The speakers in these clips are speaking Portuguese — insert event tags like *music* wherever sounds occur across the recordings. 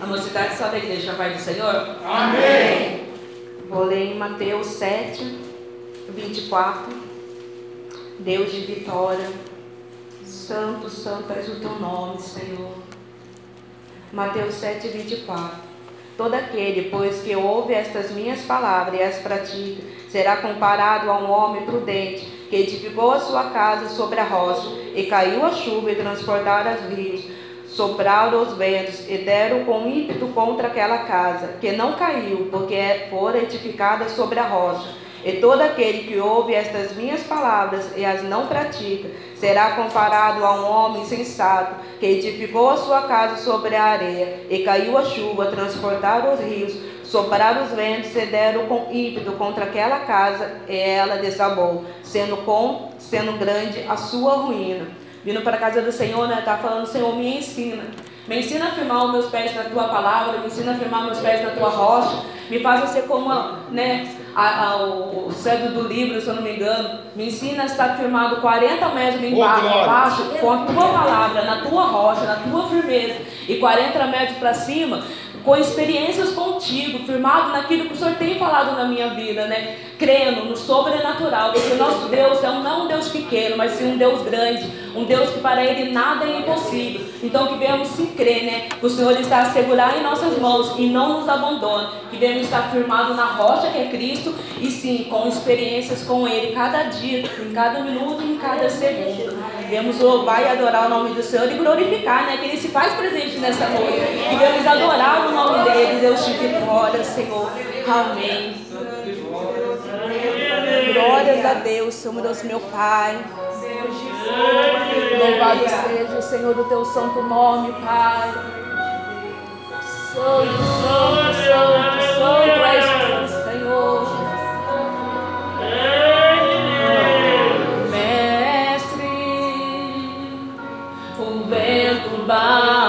A mocidade só da igreja vai do Senhor? Amém. Vou ler em Mateus 7, 24. Deus de vitória. Santo, santo és o teu nome, Senhor. Mateus 7, 24. Todo aquele, pois que ouve estas minhas palavras e as pratica, será comparado a um homem prudente que edificou a sua casa sobre a rocha, e caiu a chuva e transportaram os rios, sopraram os ventos e deram com ímpeto contra aquela casa, que não caiu, porque fora edificada sobre a rocha. E todo aquele que ouve estas minhas palavras e as não pratica, será comparado a um homem sensato que edificou a sua casa sobre a areia, e caiu a chuva, transportaram os rios, sopraram os ventos e deram com ímpeto contra aquela casa, e ela desabou, sendo, com, sendo grande a sua ruína. Vindo para a casa do Senhor, né? Está falando, Senhor, me ensina. Me ensina a firmar os meus pés na tua palavra, me ensina a firmar meus pés na tua rocha, me faz ser como né, a, a, o cedo do livro, se eu não me engano, me ensina a estar firmado 40 metros embaixo, com a tua palavra, na tua rocha, na tua firmeza, e 40 metros para cima, com experiências contigo, firmado naquilo que o Senhor tem falado na minha vida, né? Crendo no sobrenatural, porque o nosso Deus é um, não um Deus pequeno, mas sim um Deus grande, um Deus que para Ele nada é impossível. Então que venhamos se crer, né? Que o Senhor está a segurar em nossas mãos e não nos abandona. Que venhamos estar firmado na rocha que é Cristo e sim, com experiências com Ele cada dia, em cada minuto, em cada segundo. Devemos louvar e adorar o nome do Senhor e glorificar, né? Que Ele se faz presente nessa noite. Devemos adorar o nome dele. Deus te glória, Senhor. Amém. Glórias a Deus, Senhor Deus, meu Pai. Louvado seja o Senhor do teu santo nome, Pai. Santo, santo, santo, santo és Bye.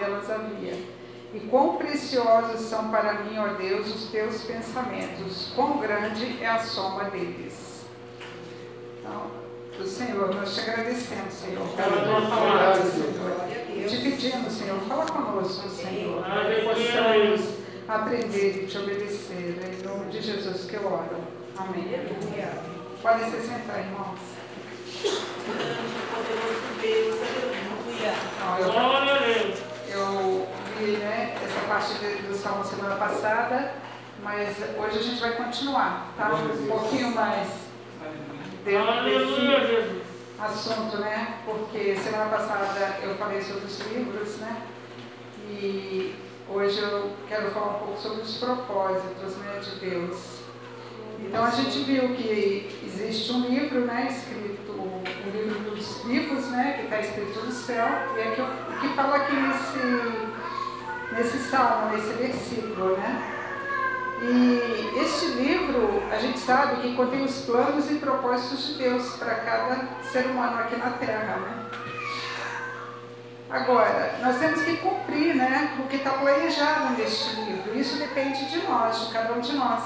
Delas havia. E quão preciosos são para mim, ó Deus, os teus pensamentos, quão grande é a soma deles. Então, Senhor, nós te agradecemos, Senhor, pela tua palavra, Senhor. Te pedimos, Senhor, fala conosco, Senhor, para que possamos aprender e te obedecer. Em nome de Jesus que eu oro. Amém. Podem se sentar, irmãos. Deus, aleluia. Glória a Deus. eu li né, essa parte de- do Salmo semana passada, mas hoje a gente vai continuar, tá? Um pouquinho mais dentro Aleluia, desse Jesus. assunto, né? Porque semana passada eu falei sobre os livros, né? E hoje eu quero falar um pouco sobre os propósitos né, de Deus. Então a gente viu que existe um livro, né, escrito, o livro dos vivos, né, que está escrito no céu, e é que, o que fala aqui nesse, nesse salmo, nesse versículo, né? E este livro, a gente sabe que contém os planos e propósitos de Deus para cada ser humano aqui na Terra, né? Agora, nós temos que cumprir né, o que está planejado neste livro. Isso depende de nós, de cada um de nós.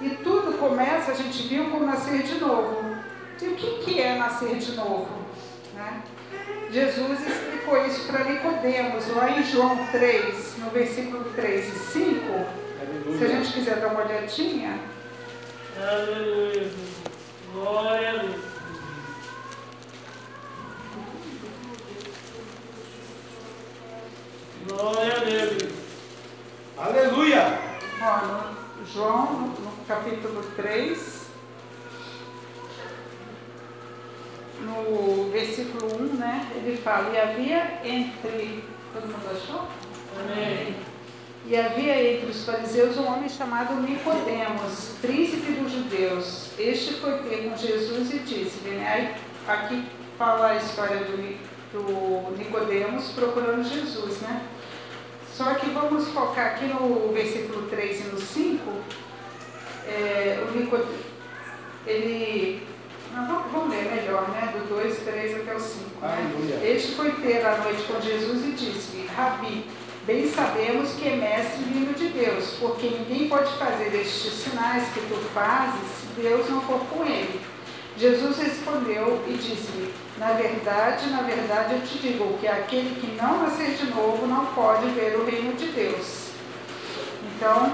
E tudo começa, a gente viu, com nascer de novo. E o que, que é nascer de novo? Né? Jesus explicou isso para Nicodemos, lá em João 3, no versículo 3 e 5. Se a gente quiser dar uma olhadinha, Aleluia. Glória a Deus. Glória a Deus. Aleluia. ó, João, no, no capítulo 3, no versículo 1, né, ele fala, e havia entre. Todo mundo achou? Amém. E havia entre os fariseus um homem chamado Nicodemos, príncipe dos judeus. Este foi ter com Jesus e disse-lhe, né? Aqui fala a história do, do Nicodemos procurando Jesus, né? Só que vamos focar aqui no versículo 3 e no 5. É, o Nicodemos, ele. Não, vamos, vamos ler melhor, né? Do 2, 3 até o 5. Né? Este foi ter a noite com Jesus e disse-lhe, Rabi, bem sabemos que é mestre vindo de Deus, porque ninguém pode fazer estes sinais que tu fazes se Deus não for com ele. Jesus respondeu e disse-lhe, na verdade, na verdade eu te digo que aquele que não nascer de novo não pode ver o reino de Deus. Então,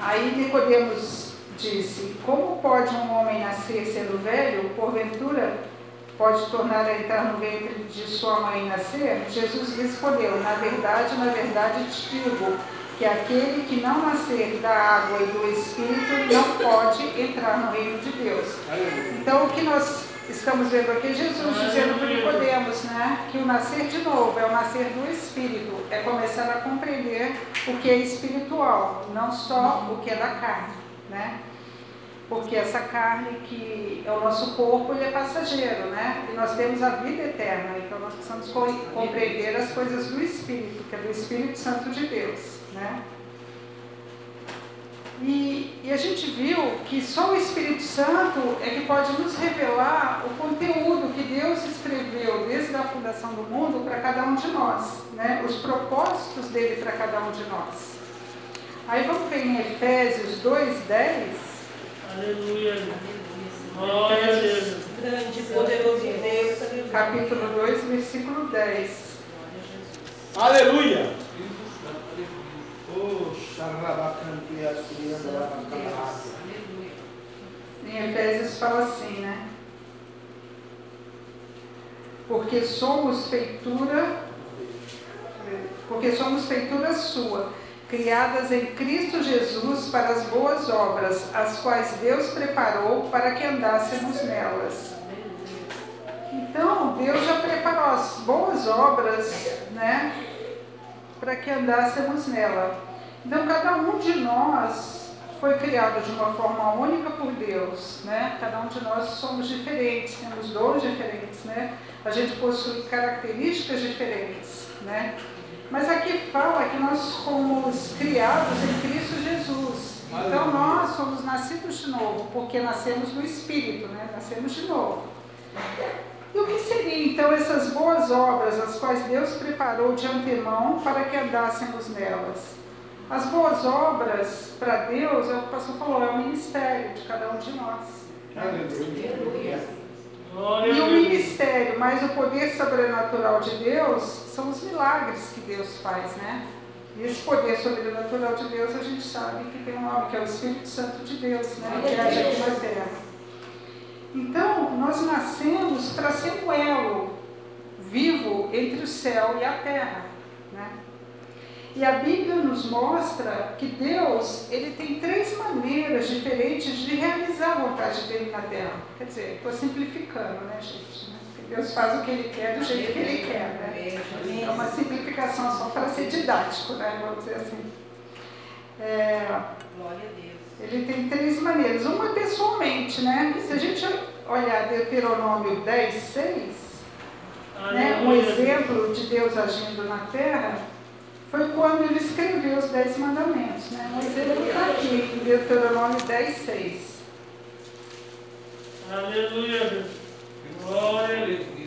aí Nicodemos disse, como pode um homem nascer sendo velho, porventura pode tornar a entrar no ventre de sua mãe e nascer? Jesus respondeu, na verdade, na verdade te digo, que aquele que não nascer da água e do Espírito não pode entrar no reino de Deus. Então, o que nós estamos vendo aqui é Jesus dizendo para Nicodemos, né, que o nascer de novo é o nascer do Espírito, é começar a compreender o que é espiritual, não só o que é da carne, né? Porque essa carne que é o nosso corpo, ele é passageiro, né? E nós temos a vida eterna, então nós precisamos co- compreender as coisas do Espírito, que é do Espírito Santo de Deus, né? E, e a gente viu que só o Espírito Santo é que pode nos revelar o conteúdo que Deus escreveu desde a fundação do mundo para cada um de nós, né? os propósitos dele para cada um de nós. Aí vamos ver em Efésios 2,10. Aleluia. Glória a Deus. Grande e poderoso Deus, capítulo 2, versículo 10. Aleluia. Em Efésios fala assim, né? Porque somos feitura, porque somos feitura sua, criadas em Cristo Jesus para as boas obras, as quais Deus preparou para que andássemos nelas. Então, Deus já preparou as boas obras, né, para que andássemos nela. Então, cada um de nós foi criado de uma forma única por Deus, né? Cada um de nós somos diferentes, temos dons diferentes, né? A gente possui características diferentes, né? Mas aqui fala que nós fomos criados em Cristo Jesus. Então, nós somos nascidos de novo, porque nascemos no Espírito, né? Nascemos de novo. E o que seriam então essas boas obras, as quais Deus preparou de antemão para que andássemos nelas? As boas obras, para Deus, é o que o pastor falou, é o ministério de cada um de nós. Aleluia. Glória E o ministério, mais o poder sobrenatural de Deus, são os milagres que Deus faz, né? E esse poder sobrenatural de Deus, a gente sabe que tem um nome, que é o Espírito Santo de Deus, né? Que age aqui na terra. Então, nós nascemos para ser um elo vivo entre o céu e a terra, né? E a Bíblia nos mostra que Deus, ele tem três maneiras diferentes de realizar a vontade dele na terra. Quer dizer, estou simplificando, né, gente? né? Porque Deus faz o que ele quer do jeito que ele quer, né? É uma simplificação só para ser didático, né? Vamos dizer assim. É, Glória a Deus. ele tem três maneiras. Uma pessoalmente, né? Se a gente olhar Deuteronômio 10, 6, né, um exemplo de Deus agindo na terra foi quando ele escreveu os Dez Mandamentos. Né? Um exemplo está aqui, em Deuteronômio 10, 6. Aleluia. Glória a Deus.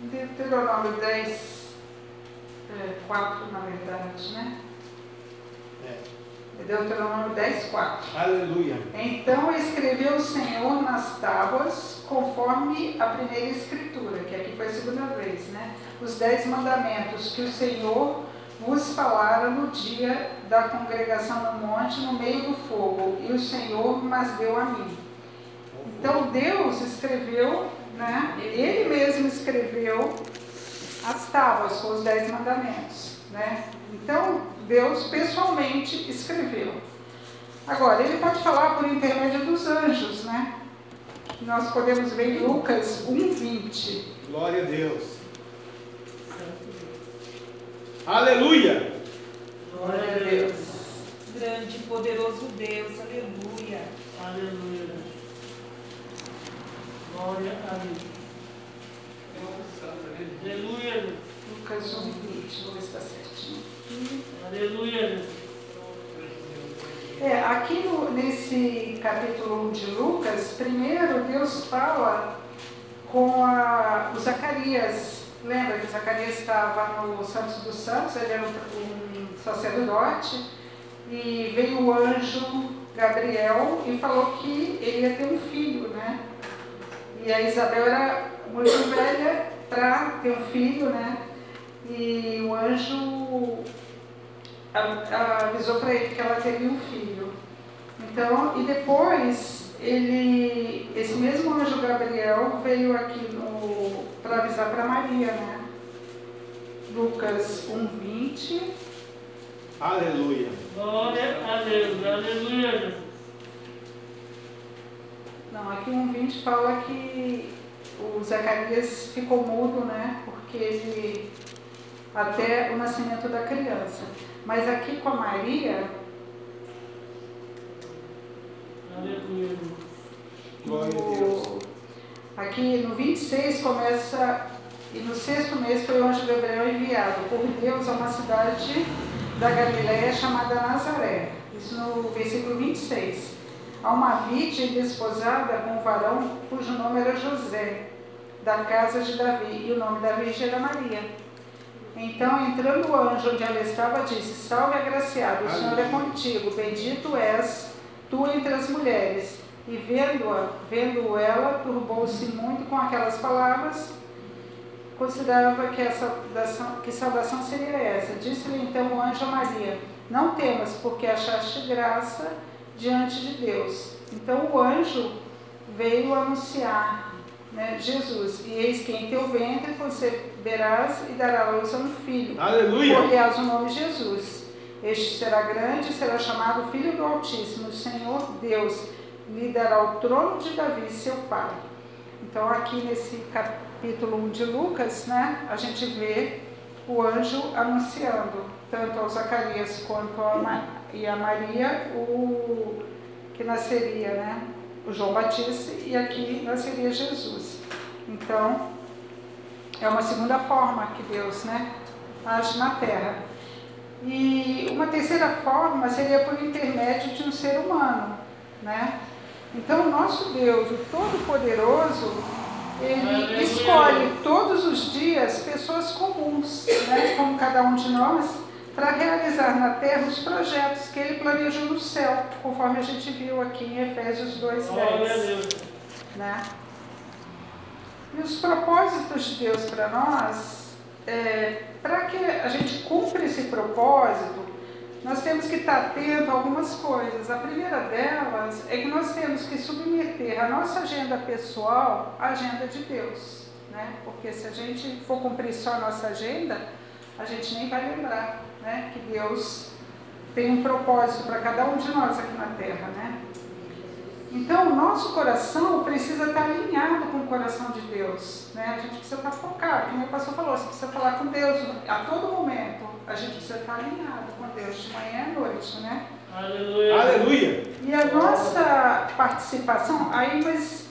Deuteronômio 10, é, 4, na verdade, né? É Deuteronômio 10, 4. Aleluia. Então escreveu o Senhor nas tábuas, conforme a primeira escritura, que aqui foi a segunda vez, né? Os dez mandamentos que o Senhor vos falara no dia da congregação no monte, no meio do fogo, e o Senhor mas deu a mim. Então Deus escreveu, né? Ele mesmo escreveu as tábuas com os dez mandamentos, né? Então Deus pessoalmente escreveu. Agora, ele pode falar por intermédio dos anjos, né? Nós podemos ver em Lucas 1,20. Glória a Deus. Aleluia. Glória a Deus. Grande e poderoso Deus, aleluia. Aleluia. Deus. Glória a Deus. Aleluia. Lucas 1,20. Vou ver se está certinho. Aleluia. É, aqui no- nesse capítulo 1 de Lucas, primeiro Deus fala com a, o Zacarias. Lembra que Zacarias estava no Santos dos Santos, ele era um, sacerdote, e veio o anjo Gabriel e falou que ele ia ter um filho, né? E a Isabel era muito velha para ter um filho, né? E o anjo avisou para ele que ela teria um filho. Então, e depois ele, esse mesmo anjo Gabriel veio aqui para avisar para Maria, né? Lucas 1:20. Aleluia. Glória a Deus. Aleluia. Não, aqui 1:20 fala que o Zacarias ficou mudo, né? Porque ele até o nascimento da criança. Mas aqui com a Maria, Aleluia. Deus. Glória a Deus. No- Aqui no 26 começa, e no sexto mês foi o anjo Gabriel enviado por Deus a uma cidade da Galiléia chamada Nazaré. Isso no versículo 26. A uma virgem desposada com um varão cujo nome era José, da casa de Davi, e o nome da virgem era Maria. Então, entrando o anjo onde ela estava, disse: Salve, agraciado, o Senhor é contigo, bendito és tu entre as mulheres. E vendo-a, vendo ela, turbou-se muito com aquelas palavras, considerava que, essa, saudação- que saudação seria essa. Disse-lhe então o anjo a Maria: Não temas, porque achaste graça diante de Deus. Então o anjo veio anunciar né, Jesus: E eis que em teu ventre conceberás e dará à luz a um filho. Aleluia. Por-lhe-ás o nome Jesus. Este será grande e será chamado Filho do Altíssimo. O Senhor Deus lhe dará o trono de Davi, seu pai. Então, aqui nesse capítulo 1 de Lucas, né, a gente vê o anjo anunciando, tanto ao Zacarias quanto a, Ma- e a Maria, o que nasceria, né, o João Batista, e aqui nasceria Jesus. Então, é uma segunda forma que Deus né, age na terra. E uma terceira forma seria por intermédio de um ser humano. Né? Então, o nosso Deus, o Todo-Poderoso, ele escolhe todos os dias pessoas comuns, né, como cada um de nós, para realizar na terra os projetos que ele planejou no céu, conforme a gente viu aqui em Efésios 2,10 Glória a Deus. né? E os propósitos de Deus para nós, é, para que a gente cumpra esse propósito, nós temos que estar atento a algumas coisas. A primeira delas é que nós temos que submeter a nossa agenda pessoal à agenda de Deus, né? Porque se a gente for cumprir só a nossa agenda, a gente nem vai lembrar, né? Que Deus tem um propósito para cada um de nós aqui na Terra, né? Então, o nosso coração precisa estar alinhado com o coração de Deus. Né? A gente precisa estar focado, como o pastor falou, você precisa falar com Deus a todo momento. A gente precisa estar alinhado com Deus de manhã à noite. Né? Aleluia. Aleluia. E a nossa participação, aí, mas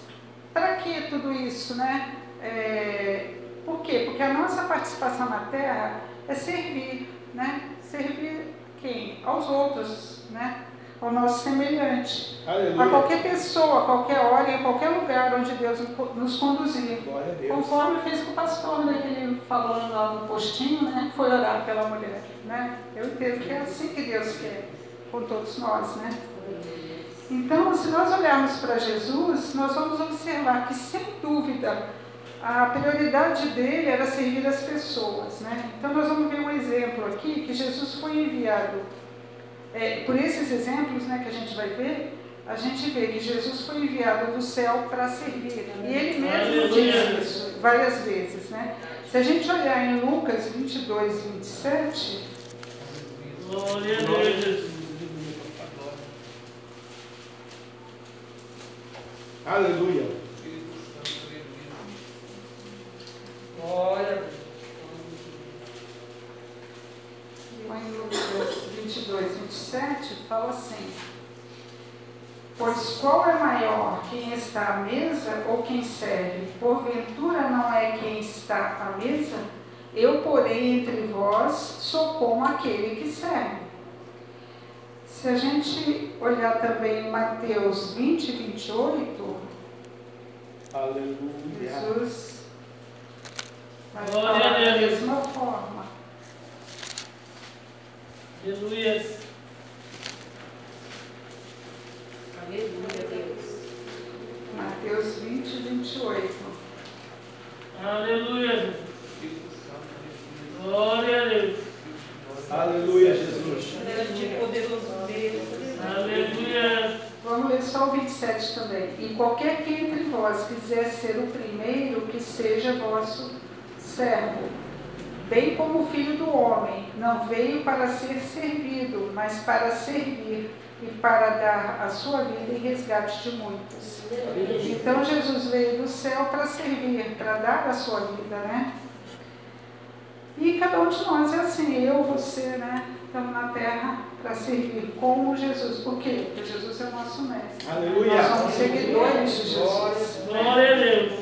para que tudo isso? Né? É, por quê? Porque a nossa participação na terra é servir. Né? Servir quem? Aos outros. Né? Ao nosso semelhante. A Aleluia. qualquer pessoa, a qualquer hora, em qualquer lugar onde Deus nos conduzir. A Deus. Conforme fez com o pastor, né, ele falou lá no postinho, né, foi orar pela mulher. Né? Eu entendo que é assim que Deus quer com todos nós. Né? Então, se nós olharmos para Jesus, nós vamos observar que, sem dúvida, a prioridade dele era servir as pessoas. Né? Então, nós vamos ver um exemplo aqui, que Jesus foi enviado é, por esses exemplos né, que a gente vai ver, a gente vê que Jesus foi enviado do céu para servir. E ele mesmo diz isso várias vezes. Né? Se a gente olhar em Lucas 22, 27, Glória a Deus, Jesus. Aleluia. Glória a Deus. Em Lucas 22, 27, fala assim: Pois qual é maior, quem está à mesa ou quem serve? Porventura não é quem está à mesa? Eu, porém, entre vós sou como aquele que serve. Se a gente olhar também em Mateus 20, 28, Aleluia. Jesus vai Glória falar da mesma forma. Aleluia. Aleluia, Deus. Mateus 20, 28. Aleluia, Jesus. Glória a Deus. Aleluia, Jesus. Grande e poderoso Deus. Aleluia. Vamos ler só o 27 também. E qualquer que entre vós quiser ser o primeiro, que seja vosso servo. Bem como o filho do homem, não veio para ser servido, mas para servir e para dar a sua vida em resgate de muitos. Então Jesus veio do céu para servir, para dar a sua vida, né? E cada um de nós é assim, eu, você, né? Estamos na terra para servir como Jesus. Por quê? Porque Jesus é o nosso mestre. Aleluia. Nós somos seguidores de Jesus. Glória a Deus.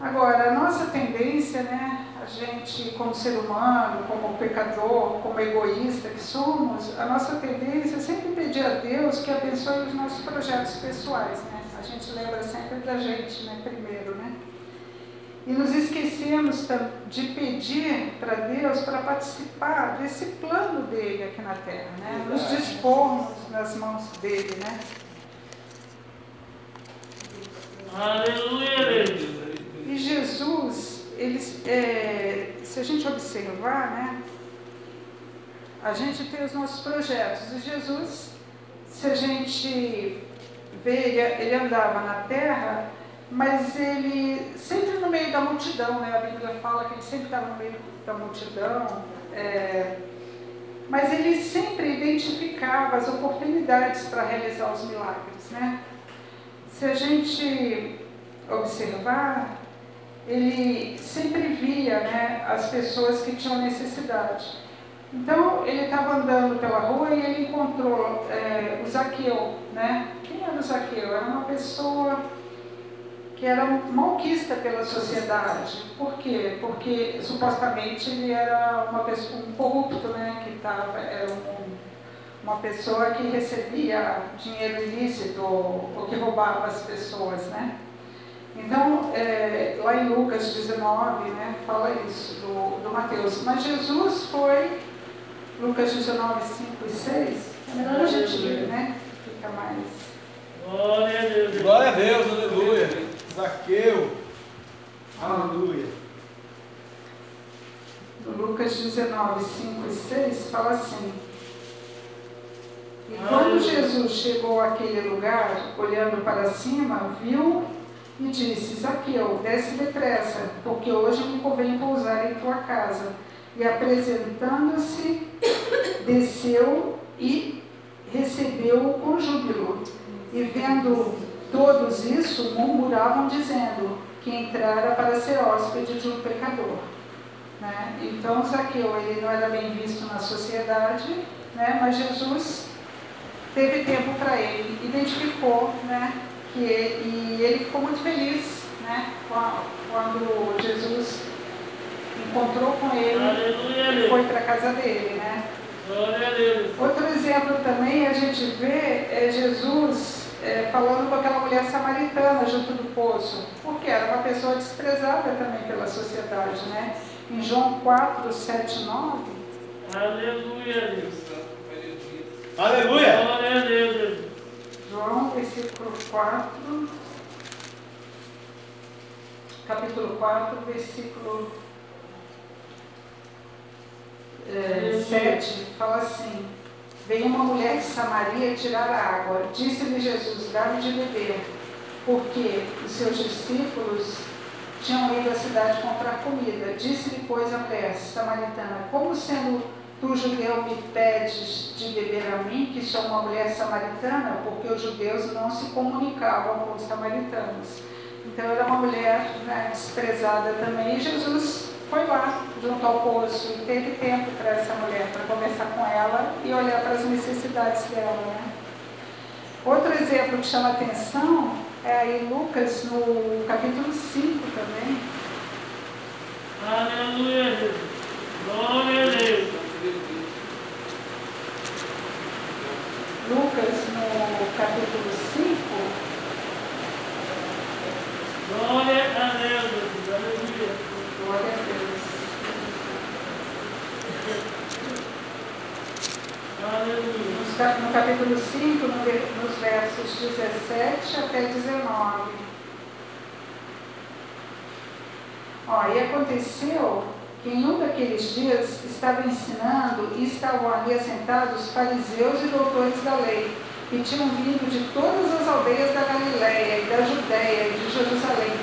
Agora, a nossa tendência, né? Gente, como ser humano, como pecador, como egoísta que somos, a nossa tendência é sempre pedir a Deus que abençoe os nossos projetos pessoais, né? A gente lembra sempre da gente, né? Primeiro, né? E nos esquecemos de pedir para Deus para participar desse plano dele aqui na terra, né? Nos dispormos nas mãos dele, né? Aleluia. E Jesus, eles, é, se a gente observar, né, a gente tem os nossos projetos. E Jesus, se a gente vê, ele, ele andava na terra, mas ele sempre no meio da multidão, né? A Bíblia fala que ele sempre estava no meio da multidão. é, mas ele sempre identificava as oportunidades para realizar os milagres, né? Se a gente observar, ele sempre via né, as pessoas que tinham necessidade. Então, ele estava andando pela rua e ele encontrou é, o Zaqueu. Né? Quem era o Zaqueu? Era uma pessoa que era malquista pela sociedade. Por quê? Porque supostamente ele era uma pessoa, um corrupto, né? que tava, era um, uma pessoa que recebia dinheiro ilícito ou, ou que roubava as pessoas. Né? Então, é, lá em Lucas 19, né, fala isso do, do Mateus. Mas Jesus foi, Lucas 19, 5 e 6, é melhor a gente ler, né? Fica mais. Glória a Deus. Glória a Deus, aleluia. Zaqueu. Aleluia. No Lucas 19, 5 e 6, fala assim. E quando Jesus chegou àquele lugar, olhando para cima, viu e disse: Zaqueu, desce depressa, porque hoje me convém pousar em tua casa. E apresentando-se, desceu e recebeu-o com júbilo. E vendo todos isso, murmuravam, dizendo que entrara para ser hóspede de um pecador. Né? Então, Zaqueu ele não era bem visto na sociedade, né? mas Jesus teve tempo para ele, identificou né? Que ele, e ele ficou muito feliz né? quando Jesus encontrou com ele Aleluia, e foi para a casa dele. Né? Glória a Deus. Outro exemplo também a gente vê é Jesus é, falando com aquela mulher samaritana junto do poço, porque era uma pessoa desprezada também pela sociedade, né? Em João 4, 7, 9, Aleluia, Deus. Aleluia. Glória a Deus, Deus. João, versículo 4, capítulo 4, versículo é, 7, fala assim: Veio uma mulher de Samaria tirar a água. Disse-lhe Jesus: Dá-me de beber, porque os seus discípulos tinham ido à cidade comprar comida. Disse-lhe, pois, a mulher samaritana: Como sendo tu, judeu, me pedes de beber a mim, que sou uma mulher samaritana? Porque os judeus não se comunicavam com os samaritanos. Então, era uma mulher né, desprezada também. E Jesus foi lá, junto ao poço, e teve tempo para essa mulher, para conversar com ela e olhar para as necessidades dela. Né? Outro exemplo que chama atenção é em Lucas, no capítulo 5 também. Aleluia. Glória a Deus. Lucas, no capítulo 5, Glória a Deus, Deus. Aleluia. glória a Deus. Aleluia. No capítulo 5, no ver- nos versos 17 até 19. Ó, e aconteceu em um daqueles dias estava ensinando e estavam ali assentados fariseus e doutores da lei, que tinham vindo de todas as aldeias da Galiléia e da Judéia e de Jerusalém.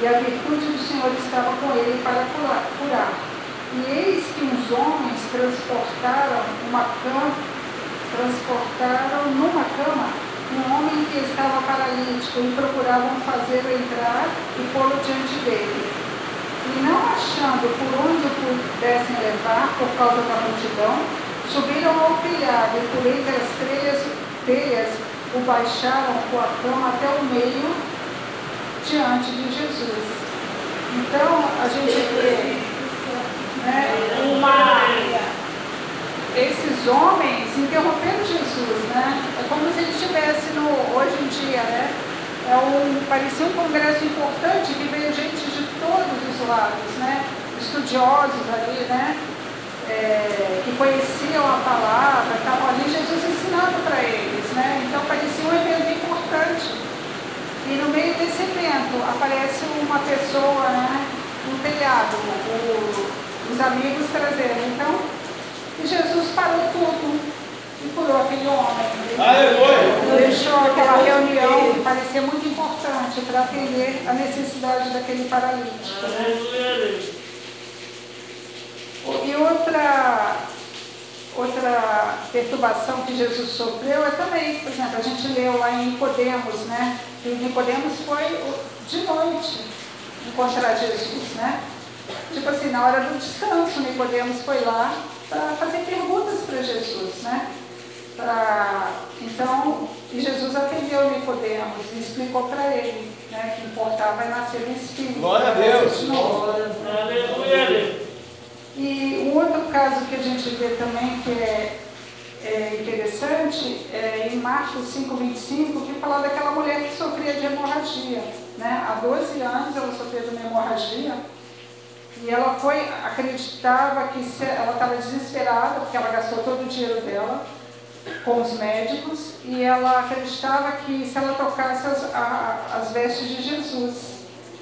E a virtude do Senhor estava com ele para curar. E eis que uns homens transportaram uma cama, transportaram numa cama um homem que estava paralítico e procuravam fazê-lo entrar e pô-lo diante dele. E não achando por onde o pudessem levar por causa da multidão, subiram ao telhado e por entre as telhas, telhas o baixaram com a cama até o meio diante de Jesus. Então a gente vê né, uma, esses homens interrompendo Jesus, né? É como se ele estivesse no, hoje em dia, né? É um, parecia um congresso importante que veio gente todos os lados, né? Estudiosos ali, né? É, que conheciam a palavra, estavam ali Jesus ensinando para eles, né? Então parecia um evento importante. E no meio desse evento aparece uma pessoa, né? Um telhado, o, os amigos trazendo. Então, Jesus parou tudo e curou aquele homem. Aleluia! Deixou aquela reunião que parecia muito importante para atender a necessidade daquele paralítico. Né? E outra, outra perturbação que Jesus sofreu é também, por exemplo, a gente leu lá em Nicodemos, né? Que Nicodemos foi de noite encontrar Jesus, né? Tipo assim, na hora do descanso, Nicodemos foi lá para fazer perguntas para Jesus, né? Pra, então, e Jesus atendeu Nicodemos e explicou para ele, né? Que importava é nascer no Espírito. Glória a Deus. Aleluia. E um outro caso que a gente vê também que é, é interessante é em Marcos 5,25, que fala daquela mulher que sofria de hemorragia. Né? Há 12 anos ela sofria de uma hemorragia e ela foi, acreditava que se, ela estava desesperada, porque ela gastou todo o dinheiro dela com os médicos, e ela acreditava que se ela tocasse as, a, as vestes de Jesus,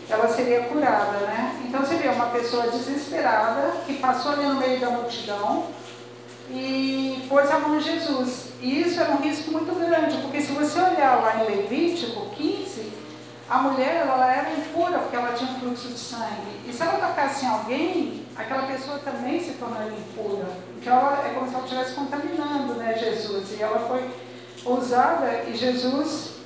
ela seria curada, né? Então seria uma pessoa desesperada que passou ali no meio da multidão e pôs a mão em Jesus. E isso era um risco muito grande, porque se você olhar lá em Levítico 15, a mulher ela era impura porque ela tinha um fluxo de sangue. E se ela tocasse em alguém, aquela pessoa também se tornaria impura. Então ela, é como se ela estivesse contaminando né, Jesus. E ela foi usada e Jesus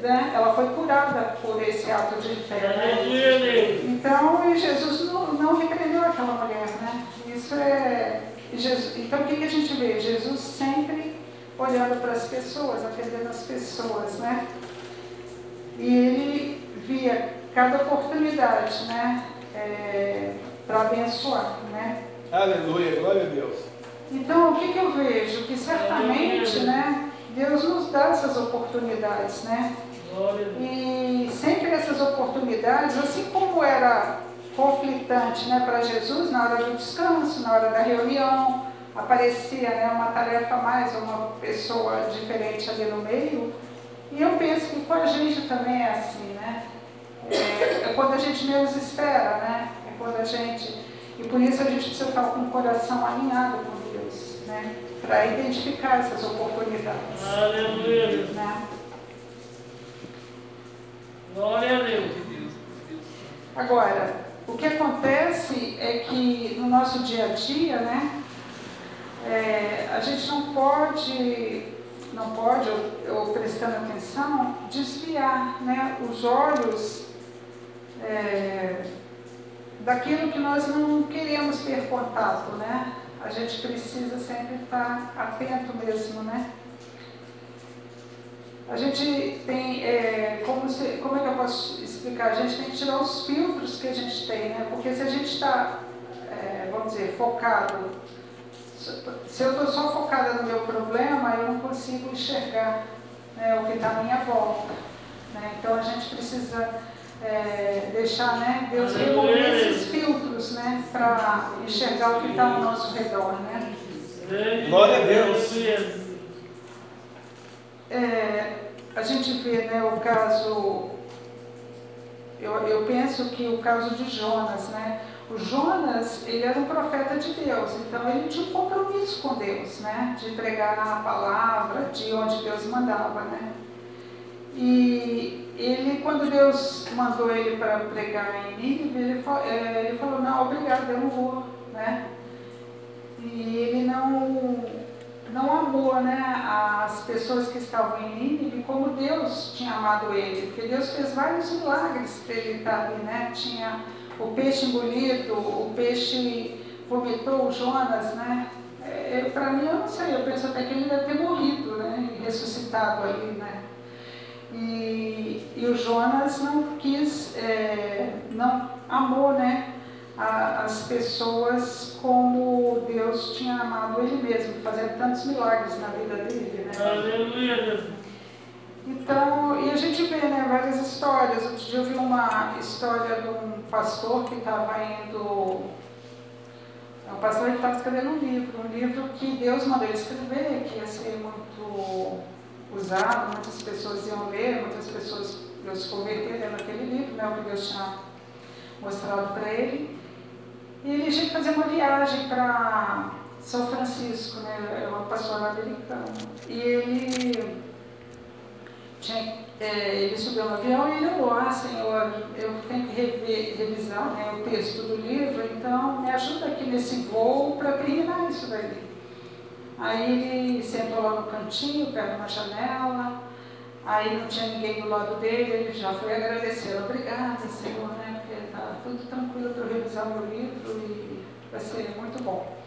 né, ela foi curada por esse ato de fé. Né? Aleluia. Então, e Jesus não, não repreendeu aquela mulher, né? Isso é. Jesus, então, o que, que a gente vê? Jesus sempre olhando para as pessoas, atendendo as pessoas, né? E ele via cada oportunidade, né? É, para abençoar, né? Aleluia, glória a Deus. Então, o que, que eu vejo? Que certamente, né? Deus nos dá essas oportunidades, né? Glória a Deus. E sempre essas oportunidades, assim como era conflitante né, para Jesus na hora do descanso, na hora da reunião, aparecia né, uma tarefa a mais, uma pessoa diferente ali no meio. E eu penso que com a gente também é assim, né? É, é quando a gente menos espera, né? Quando a gente. E por isso a gente precisa estar com o coração alinhado com Deus, né? Para identificar essas oportunidades. Aleluia. Né? Glória a Deus. Agora, o que acontece é que no nosso dia a dia, né, é, a gente não pode, não pode, eu, eu prestando atenção, desviar né, os olhos é, daquilo que nós não queremos ter contato, né? A gente precisa sempre estar atento mesmo, né? A gente tem, é, como, se, como é que eu posso explicar? A gente tem que tirar os filtros que a gente tem, né? Porque se a gente está, é, vamos dizer, focado, se eu estou só focada no meu problema, eu não consigo enxergar né, o que está à minha volta. Né? Então a gente precisa é, deixar né, Deus remover esses filtros né, para enxergar o que está ao nosso redor. Né? Glória a Deus. É, a gente vê né, o caso, eu, eu penso que o caso de Jonas, né? O Jonas, ele era um profeta de Deus, então ele tinha um compromisso com Deus, né? De entregar a palavra, de onde Deus mandava, né? E ele, quando Deus mandou ele para pregar em Nínive, ele, eh, ele falou, não, obrigado, eu não vou, né? E ele não, não amou né, as pessoas que estavam em Nínive como Deus tinha amado ele, porque Deus fez vários milagres para ele estar ali, né? Tinha o peixe engolido, o peixe vomitou o Jonas, né? É, para mim, eu não sei, eu penso até que ele deve ter morrido, né? E ressuscitado ali, né? E, e o Jonas não quis, é, não amou, né? a- as pessoas como Deus tinha amado ele mesmo, fazendo tantos milagres na vida dele, né? Aleluia. Então, e a gente vê, né, várias histórias. Outro dia eu vi uma história de um pastor que estava indo. É um pastor que estava escrevendo um livro, um livro que Deus mandou ele escrever, que ia ser muito usado, muitas pessoas iam ler, muitas pessoas iam se converter naquele livro, né, o que Deus tinha mostrado para ele. E ele tinha que fazer uma viagem para São Francisco, né, é uma pastora americana. E ele tinha, é, ele subiu no avião e ele orou, ah Senhor, eu tenho que rever, revisar né, o texto do livro, então me ajuda aqui nesse voo para terminar isso daí. Aí ele sentou lá no cantinho, perto de uma janela, aí não tinha ninguém do lado dele, ele já foi agradecer, obrigada Senhor, né, porque está tudo tranquilo para eu o meu livro e vai ser muito bom.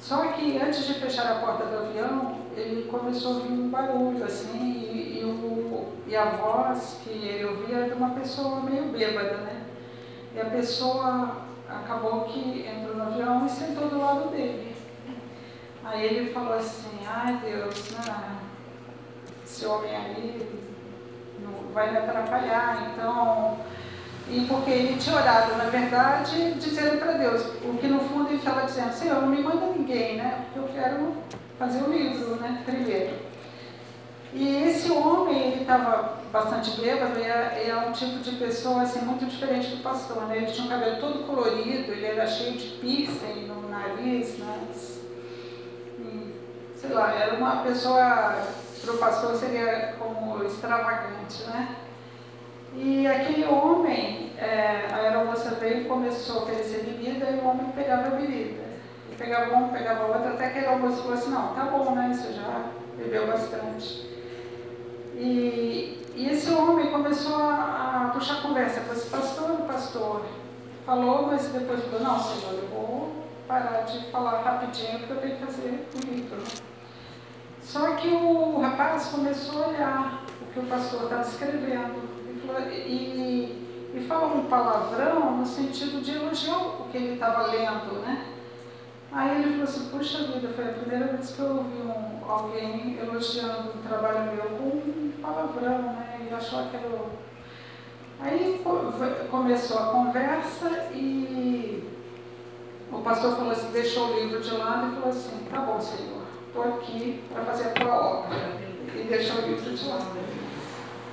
Só que antes de fechar a porta do avião, ele começou a ouvir um barulho assim, e, e, o, e a voz que ele ouvia era de uma pessoa meio bêbada, né? E a pessoa acabou que entrou no avião e sentou do lado dele. Aí ele falou assim, ai Deus, né? esse homem aí não vai me atrapalhar, então e porque ele tinha orado, na verdade, dizendo para Deus, o que no fundo ele estava dizendo, Senhor, não me manda ninguém, né? Porque eu quero fazer o livro, né? Primeiro. E esse homem, ele estava bastante bêbado, e é, é um tipo de pessoa assim, muito diferente do pastor, né? Ele tinha um cabelo todo colorido, ele era cheio de piercing no nariz. E, sei lá, era uma pessoa, para o pastor seria como extravagante, né? E aquele homem, é, a aeromoça veio e começou a oferecer bebida e o homem pegava a bebida. E pegava um, pegava outro, até que a aeromoça falou assim, não, tá bom, né? Você já bebeu bastante. E, e esse homem começou a, a puxar conversa com esse pastor, pastor falou, mas depois falou, não, senhor, eu vou parar de falar rapidinho porque eu tenho que fazer o livro. Só que o rapaz começou a olhar o que o pastor estava escrevendo e, e fala um palavrão no sentido de elogiar o que ele estava lendo, né? Aí ele falou assim, puxa vida, foi a primeira vez que eu ouvi um, alguém elogiando o trabalho meu com um palavrão, né? Ele achou aquilo... Aí começou a conversa e o pastor falou assim, deixou o livro de lado e falou assim, tá bom, Senhor, estou aqui para fazer a tua obra. E deixou o livro de lado.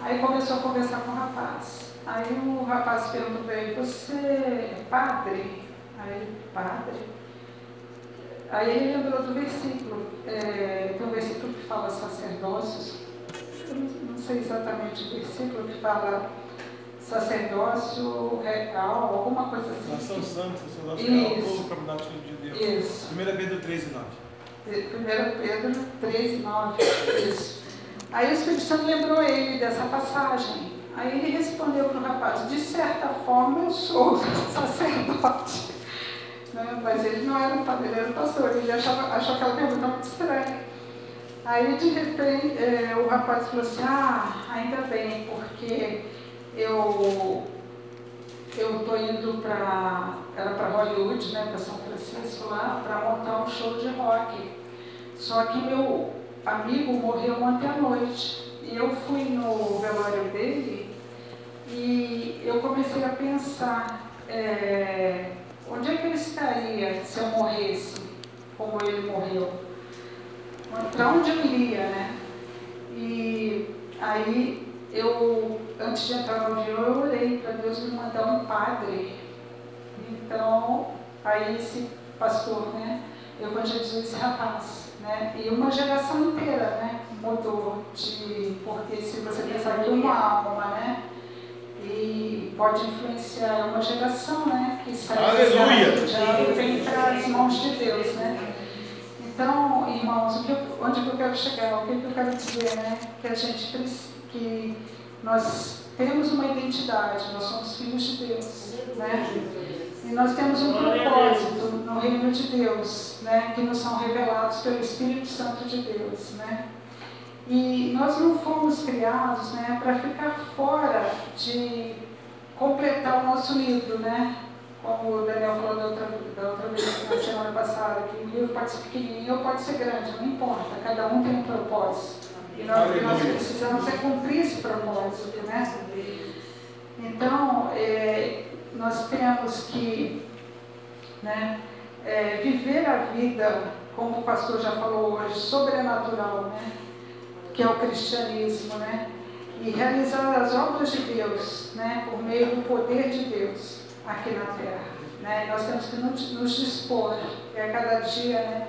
Aí começou a conversar com o rapaz. Aí o rapaz perguntou para ele, você é padre? Aí ele, padre? Aí ele lembrou do versículo, é, tem um versículo que fala sacerdócios, eu não, não sei exatamente o versículo que fala sacerdócio real, alguma coisa assim. Nação Santa, sacerdócio real, povo cabinático de Deus. Isso. 1 Pedro 13, 9. 1 Pedro 13, 9, isso. Aí o Espírito Santo lembrou ele dessa passagem. Aí ele respondeu para o rapaz: De certa forma eu sou *laughs* sacerdote. Né? Mas ele não era um padre, ele era um pastor. Ele achava, achou aquela pergunta muito estranha. Aí de repente é, o rapaz falou assim: Ah, ainda bem, porque eu eu estou indo para era para Hollywood, né, para São Francisco lá, para montar um show de rock. Só que meu amigo morreu ontem à noite. E eu fui no velório dele e eu comecei a pensar é, onde é que ele estaria se eu morresse como ele morreu. Para onde eu iria, né? E aí eu, antes de entrar no avião, eu orei para Deus me mandar um padre. Então, aí esse pastor, né, evangelizou esse rapaz. Né? E uma geração inteira né? mudou, de, porque se você pensar que uma alma, né? E pode influenciar uma geração, né? Que sai e vem para as mãos de Deus, né? Então, irmãos, o que eu, onde que eu quero chegar? O que, que eu quero dizer, né? Que a gente que nós temos uma identidade, nós somos filhos de Deus, né? E nós temos um propósito no reino de Deus, né, que nos são revelados pelo Espírito Santo de Deus, né? E nós não fomos criados, né, para ficar fora de completar o nosso livro, né? Como o Daniel falou da outra, da outra vez, na semana passada, que o livro pode ser pequenininho ou pode ser grande, não importa, cada um tem um propósito. E nós, nós precisamos é cumprir esse propósito, né? Então, temos que né, é, viver a vida, como o pastor já falou hoje, sobrenatural, né, que é o cristianismo, né, e realizar as obras de Deus né, por meio do poder de Deus aqui na terra. Né? Nós temos que nos dispor e a cada dia né,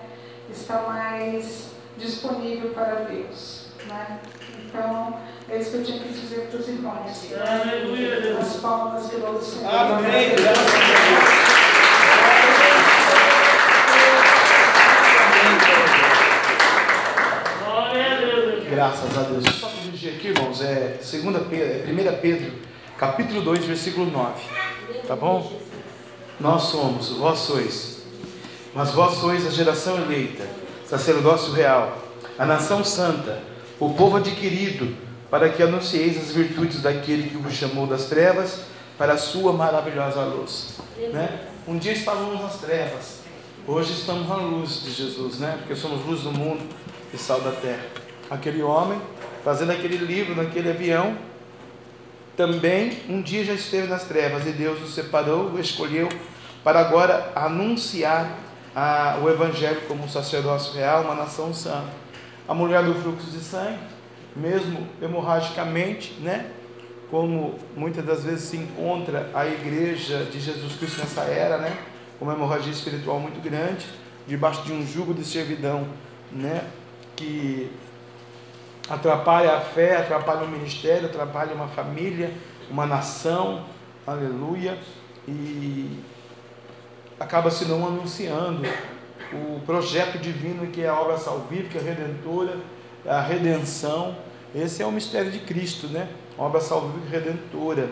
estar mais disponível para Deus. Né? Então, é isso que eu tinha que dizer para os irmãos. Aleluia. As palmas que o Senhor. Amém. Graças a Deus. Só para dirigir aqui, irmãos, é 2 Pedro, 1 Pedro, capítulo 2, versículo 9. Tá bom? Nós somos, vós sois. Mas vós sois a geração eleita, sacerdócio real, a nação santa, o povo adquirido, para que anuncieis as virtudes daquele que vos chamou das trevas para a sua maravilhosa luz. Né? Um dia estávamos nas trevas, hoje estamos na luz de Jesus, né? porque somos luz do mundo e sal da terra. Aquele homem, fazendo aquele livro naquele avião, também um dia já esteve nas trevas e Deus o separou, o escolheu para agora anunciar a, o Evangelho como um sacerdócio real, uma nação santa. A mulher do fluxo de sangue, mesmo hemorragicamente, né? como muitas das vezes se encontra a igreja de Jesus Cristo nessa era, né? uma hemorragia espiritual muito grande, debaixo de um jugo de servidão né? que atrapalha a fé, atrapalha o ministério, atrapalha uma família, uma nação, aleluia, e acaba se não anunciando o projeto divino que é a obra salvífica, redentora, a redenção. Esse é o mistério de Cristo, né? Obra salvífica redentora.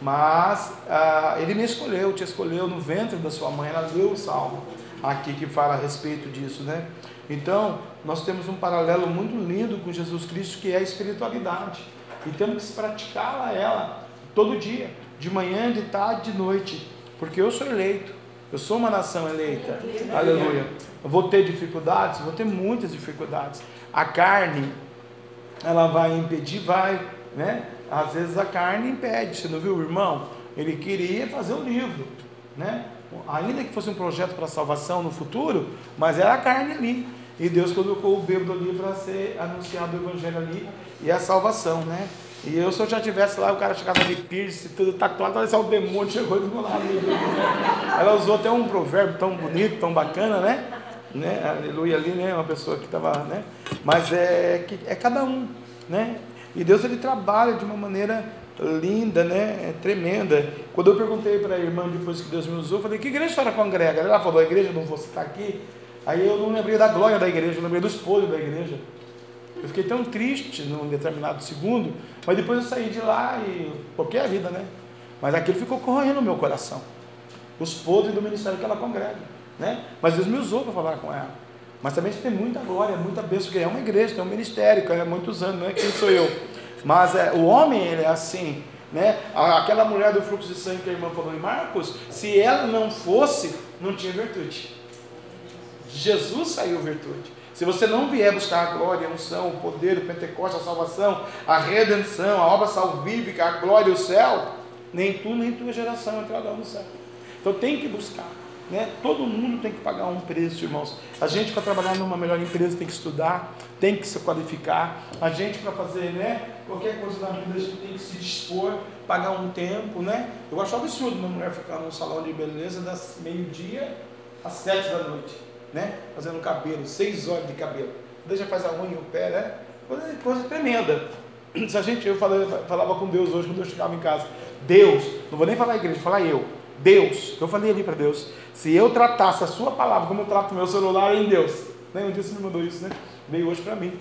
Mas ah, ele me escolheu, te escolheu no ventre da sua mãe, ela deu o salmo aqui que fala a respeito disso, né? Então, nós temos um paralelo muito lindo com Jesus Cristo, que é a espiritualidade. E temos que praticá-la ela todo dia, de manhã, de tarde, de noite, porque eu sou eleito. Eu sou uma nação eleita. Aleluia. Eu vou ter dificuldades, vou ter muitas dificuldades. A carne, ela vai impedir, vai, né? Às vezes a carne impede. Você não viu o irmão? Ele queria fazer um livro, né? Ainda que fosse um projeto para salvação no futuro, mas era a carne ali. E Deus colocou o bêbado ali para ser anunciado o evangelho ali e a salvação, né? E eu, se eu já tivesse lá, o cara chegava de piercing, tudo tatuado, parecia um demônio, chegou do meu lado. Ela usou até um provérbio tão bonito, tão bacana, né? né? Aleluia ali, né? Uma pessoa que estava, né? Mas é, é cada um, né? E Deus ele trabalha de uma maneira linda, né? É tremenda. Quando eu perguntei para a irmã depois que Deus me usou, eu falei, que igreja a senhora congrega? Ela falou, a igreja, não vou citar aqui. Aí eu não lembrei da glória da igreja, eu lembrei do esposo da igreja. Eu fiquei tão triste num determinado segundo, mas depois eu saí de lá e. É a vida, né? Mas aquilo ficou correndo no meu coração. Os podres do ministério que ela congrega. Né? Mas Deus me usou para falar com ela. Mas também tem muita glória, muita bênção, porque é uma igreja, tem um ministério, que é muitos anos, não é quem sou eu. Mas é, o homem, ele é assim. Né? Aquela mulher do fluxo de sangue que a irmã falou em Marcos, se ela não fosse, não tinha virtude. Jesus saiu virtude. Se você não vier buscar a glória, a unção, o poder, o Pentecoste, a salvação, a redenção, a obra salvífica, a glória o céu, nem tu nem tua geração entrarão no céu. Então tem que buscar. Né? Todo mundo tem que pagar um preço, irmãos. A gente para trabalhar numa melhor empresa tem que estudar, tem que se qualificar. A gente para fazer né, qualquer coisa na vida a gente tem que se dispor, pagar um tempo. Né? Eu acho absurdo uma mulher ficar num salão de beleza das meio-dia às sete da noite né? Fazendo cabelo, seis horas de cabelo. Deixa faz a unha e o pé, né? Coisa, coisa tremenda. *clears throat* Se a gente, eu falava, falava com Deus hoje quando eu chegava em casa, Deus, não vou nem falar a igreja, falar eu. Deus, eu falei ali para Deus, se eu tratasse a sua palavra como eu trato meu celular em Deus, né? um dia você me mandou isso, né? Veio hoje para mim.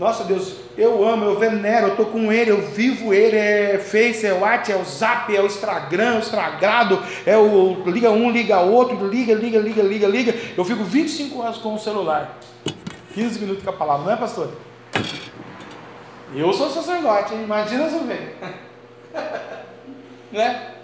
Nossa Deus, eu amo, eu venero, eu estou com ele, eu vivo ele, é Face, é WhatsApp, é o Zap, é o Instagram, é o estragado, é o liga um, liga outro, liga, liga, liga, liga, liga. Eu fico 25 horas com o celular. 15 minutos com a palavra, não é pastor? Eu sou sacerdote, hein? imagina se ver. *laughs* né?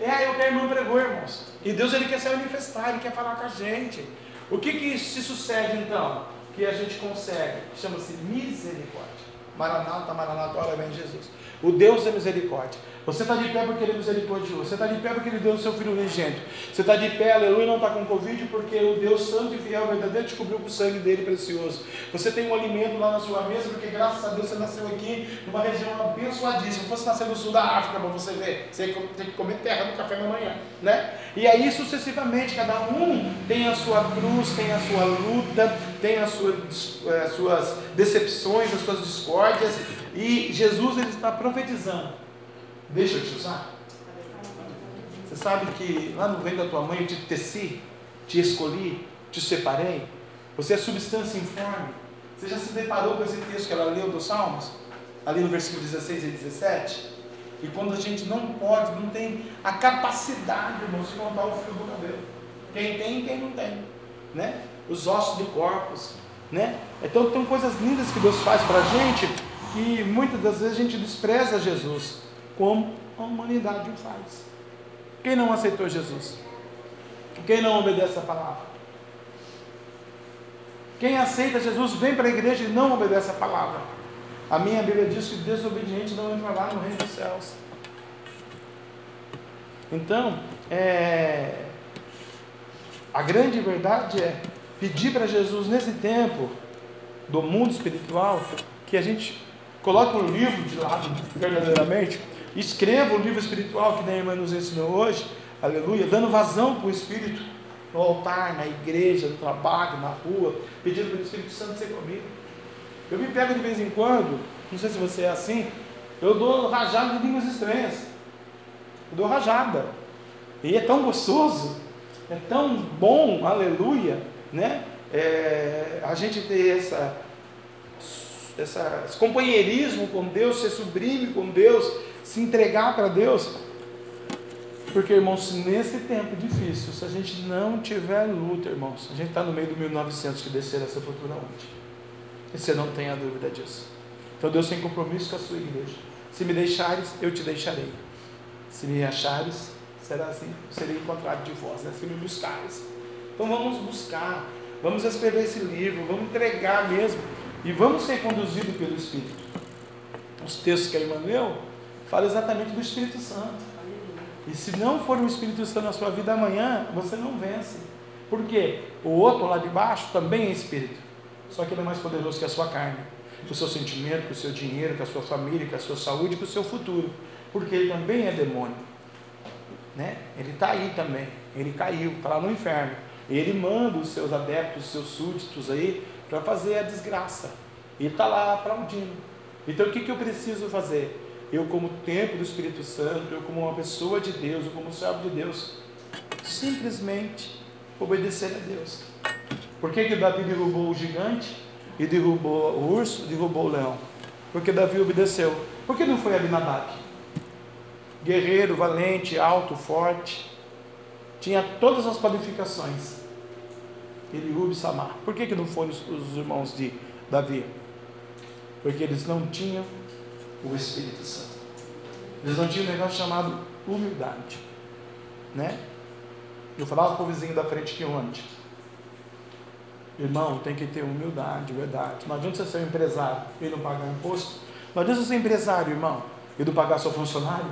É aí o que a irmã pregou, irmãos. E Deus ele quer se manifestar, ele quer falar com a gente. O que que se sucede então? Que a gente consegue, chama-se misericórdia. Maranata, Maranata, ora vem Jesus. O Deus é misericórdia. Você está de pé porque Ele é misericordioso. Você está de pé porque Ele deu o seu Filho unigênito. Você está de pé, aleluia, não está com Covid porque o Deus Santo e Fiel verdadeiro te cobriu com o sangue dele precioso. Você tem um alimento lá na sua mesa porque, graças a Deus, você nasceu aqui numa região abençoadíssima. Se fosse nascer no sul da África, para você ver, você tem que comer terra no café da manhã, né? E aí, sucessivamente, cada um tem a sua cruz, tem a sua luta, tem as suas, eh, as suas decepções, as suas discórdias. E Jesus ele está profetizando Deixa eu te usar. Você sabe que lá no ventre da tua mãe eu te teci, te escolhi, te separei. Você é substância informe. Você já se deparou com esse texto que ela leu dos Salmos? Ali no versículo 16 e 17? E quando a gente não pode, não tem a capacidade, irmãos, de contar o fio do cabelo. Quem tem e quem não tem. Né? Os ossos de corpos. Né? Então tem coisas lindas que Deus faz para a gente que muitas das vezes a gente despreza Jesus como a humanidade o faz. Quem não aceitou Jesus? Quem não obedece a palavra? Quem aceita Jesus vem para a igreja e não obedece a palavra. A minha Bíblia diz que desobediente não entra lá no reino dos céus. Então, é, a grande verdade é pedir para Jesus nesse tempo do mundo espiritual que a gente coloque o livro de lado verdadeiramente Escreva o livro espiritual que a irmã nos ensinou hoje, aleluia, dando vazão para o Espírito no altar, na igreja, no trabalho, na rua, pedindo para o Espírito Santo ser comigo. Eu me pego de vez em quando, não sei se você é assim, eu dou rajada de línguas estranhas. Eu dou rajada. E é tão gostoso, é tão bom, aleluia, né? É, a gente ter essa, essa, esse companheirismo com Deus, ser sublime com Deus, se entregar para Deus. Porque, irmãos, nesse tempo difícil, se a gente não tiver luta, irmãos, a gente está no meio do 1900 que descer a sepultura onde? E você não tenha dúvida disso. Então Deus tem compromisso com a sua igreja. Se me deixares, eu te deixarei. Se me achares, será assim, serei encontrado de vós, né? se me buscares. Então vamos buscar, vamos escrever esse livro, vamos entregar mesmo, e vamos ser conduzidos pelo Espírito. Os textos que a irmã leu, fala exatamente do Espírito Santo. E se não for o Espírito Santo na sua vida amanhã, você não vence. Por quê? O outro lá de baixo também é Espírito. Só que ele é mais poderoso que a sua carne, com o seu sentimento, com o seu dinheiro, com a sua família, com a sua saúde, com o seu futuro. Porque ele também é demônio. Né? Ele está aí também. Ele caiu, está lá no inferno. Ele manda os seus adeptos, os seus súditos aí, para fazer a desgraça. E está lá aplaudindo. Então o que, que eu preciso fazer? Eu como templo do Espírito Santo, eu como uma pessoa de Deus, eu como servo de Deus, simplesmente obedecer a Deus. Por que, que Davi derrubou o gigante e derrubou o urso, derrubou o leão? Porque Davi obedeceu. Por que não foi Abinadab? Guerreiro, valente, alto, forte, tinha todas as qualificações. Eliú e Samar. Por que, que não foram os, os irmãos de Davi? Porque eles não tinham o Espírito Santo. Eles não tinham um negócio chamado humildade. Né? Eu falava para o vizinho da frente que ontem. Irmão, tem que ter humildade, verdade. Não adianta você ser um empresário e não pagar imposto. Não adianta você ser empresário, irmão, e não pagar seu funcionário.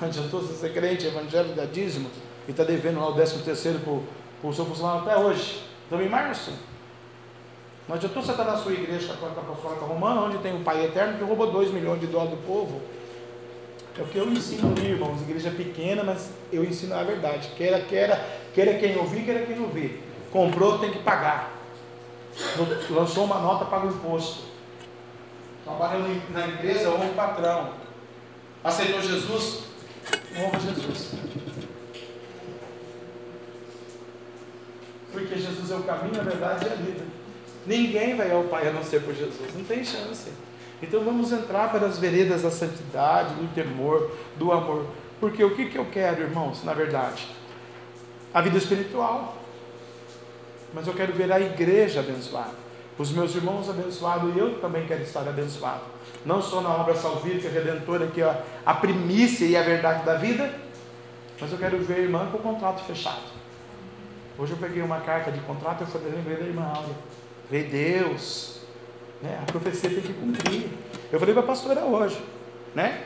Não adianta você ser crente, evangélico, da dízimo, e está devendo lá o décimo terceiro para o seu funcionário até hoje. Estamos em março. Não adiantou você estar na sua igreja com a apostólica romana, onde tem o Pai Eterno que roubou 2 milhões de dólares do povo. É o que eu ensino ali, irmãos. Igreja pequena, mas eu ensino a verdade. Queira, queira, queira quem ouvir, queira quem não ouvir. Comprou, tem que pagar. Lançou uma nota, paga o imposto. Trabalhando na empresa, honra o patrão. Aceitou Jesus? Honra Jesus. Porque Jesus é o caminho, a verdade e a vida. Ninguém vai ao Pai a não ser por Jesus, não tem chance. Então vamos entrar para as veredas da santidade, do temor, do amor. Porque o que, que eu quero, irmãos, na verdade? A vida espiritual. Mas eu quero ver a igreja abençoada. Os meus irmãos abençoados e eu também quero estar abençoado. Não só na obra salvífica, redentora, que é a primícia e a verdade da vida, mas eu quero ver a irmã com o contrato fechado. Hoje eu peguei uma carta de contrato e eu falei, lembrei da irmã Áurea Veio Deus. Né? A profecia tem que cumprir. Eu falei para a pastora hoje. né?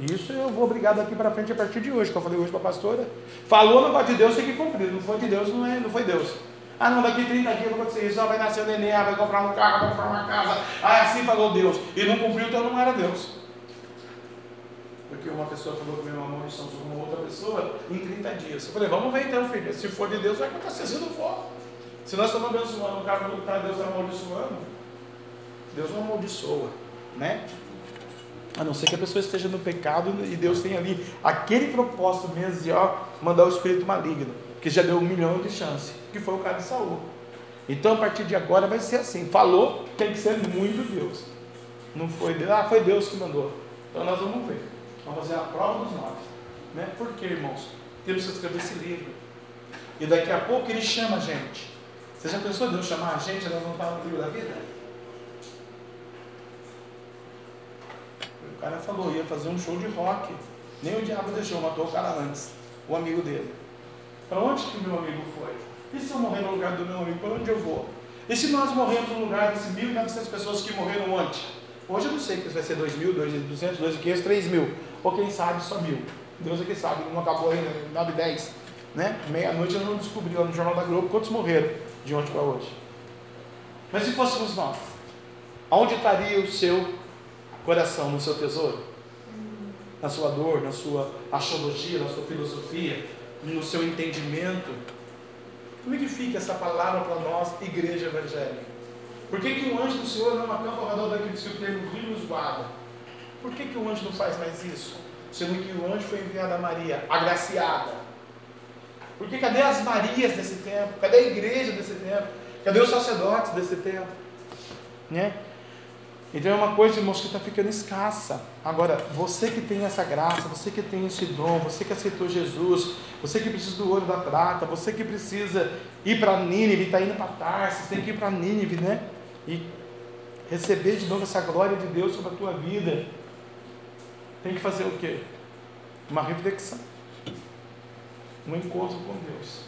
Isso eu vou obrigar daqui para frente a partir de hoje, que eu falei hoje para a pastora. Falou não pode de Deus, tem que cumprir. Não foi de Deus, não, é, não foi Deus. Ah, não, daqui 30 dias vai acontecer isso. Ah, vai nascer o neném, ah, vai comprar um carro, vai comprar uma casa. Ah, assim falou Deus. E não cumpriu, então não era Deus. Porque uma pessoa falou que meu amor estão sobre uma outra pessoa em 30 dias. Eu falei, vamos ver então, filho. Se for de Deus, vai acontecer. Se não for. Se nós estamos abençoando, o cara que está Deus amaldiçoando, Deus não amaldiçoa, né? A não ser que a pessoa esteja no pecado e Deus tenha ali aquele propósito mesmo de ó, mandar o espírito maligno, que já deu um milhão de chances, que foi o caso de Saul. Então a partir de agora vai ser assim. Falou, tem que ser muito Deus. Não foi Deus, ah, foi Deus que mandou. Então nós vamos ver. Vamos fazer a prova dos nove. Né? Por quê, irmãos? Temos que escrever esse livro. E daqui a pouco ele chama a gente. Você já pensou Deus chamar a gente? Vamos estar no livro da vida? O cara falou, ia fazer um show de rock. Nem o diabo deixou, matou o cara antes, o amigo dele. Para onde que meu amigo foi? E se eu morrer no lugar do meu amigo, para onde eu vou? E se nós morrermos no lugar desses 1.900 pessoas que morreram ontem? Hoje eu não sei se vai ser 2.000, 2.200, 2.500, 3.000. Ou quem sabe só mil. Deus é que sabe, não acabou ainda, 9, 10. Né? Meia-noite eu não descobri lá no Jornal da Globo quantos morreram de ontem para hoje. Mas se fôssemos nós, aonde estaria o seu coração, no seu tesouro? Na sua dor, na sua astrologia, na sua filosofia, no seu entendimento? Como é que fica essa palavra para nós, igreja evangélica? Por que, que o anjo do Senhor não acampa ao redor daqueles que o termo rio nos guarda? Por que, que o anjo não faz mais isso? Sendo que o anjo foi enviado a Maria, agraciada. Porque cadê as Marias desse tempo? Cadê a igreja desse tempo? Cadê os sacerdotes desse tempo? Né? Então é uma coisa, irmãos, que está ficando escassa. Agora, você que tem essa graça, você que tem esse dom, você que aceitou Jesus, você que precisa do ouro da prata, você que precisa ir para Nínive, está indo para Tarsis, tem que ir para Nínive, né? E receber de novo essa glória de Deus sobre a tua vida. Tem que fazer o quê? Uma reflexão. Um encontro com Deus.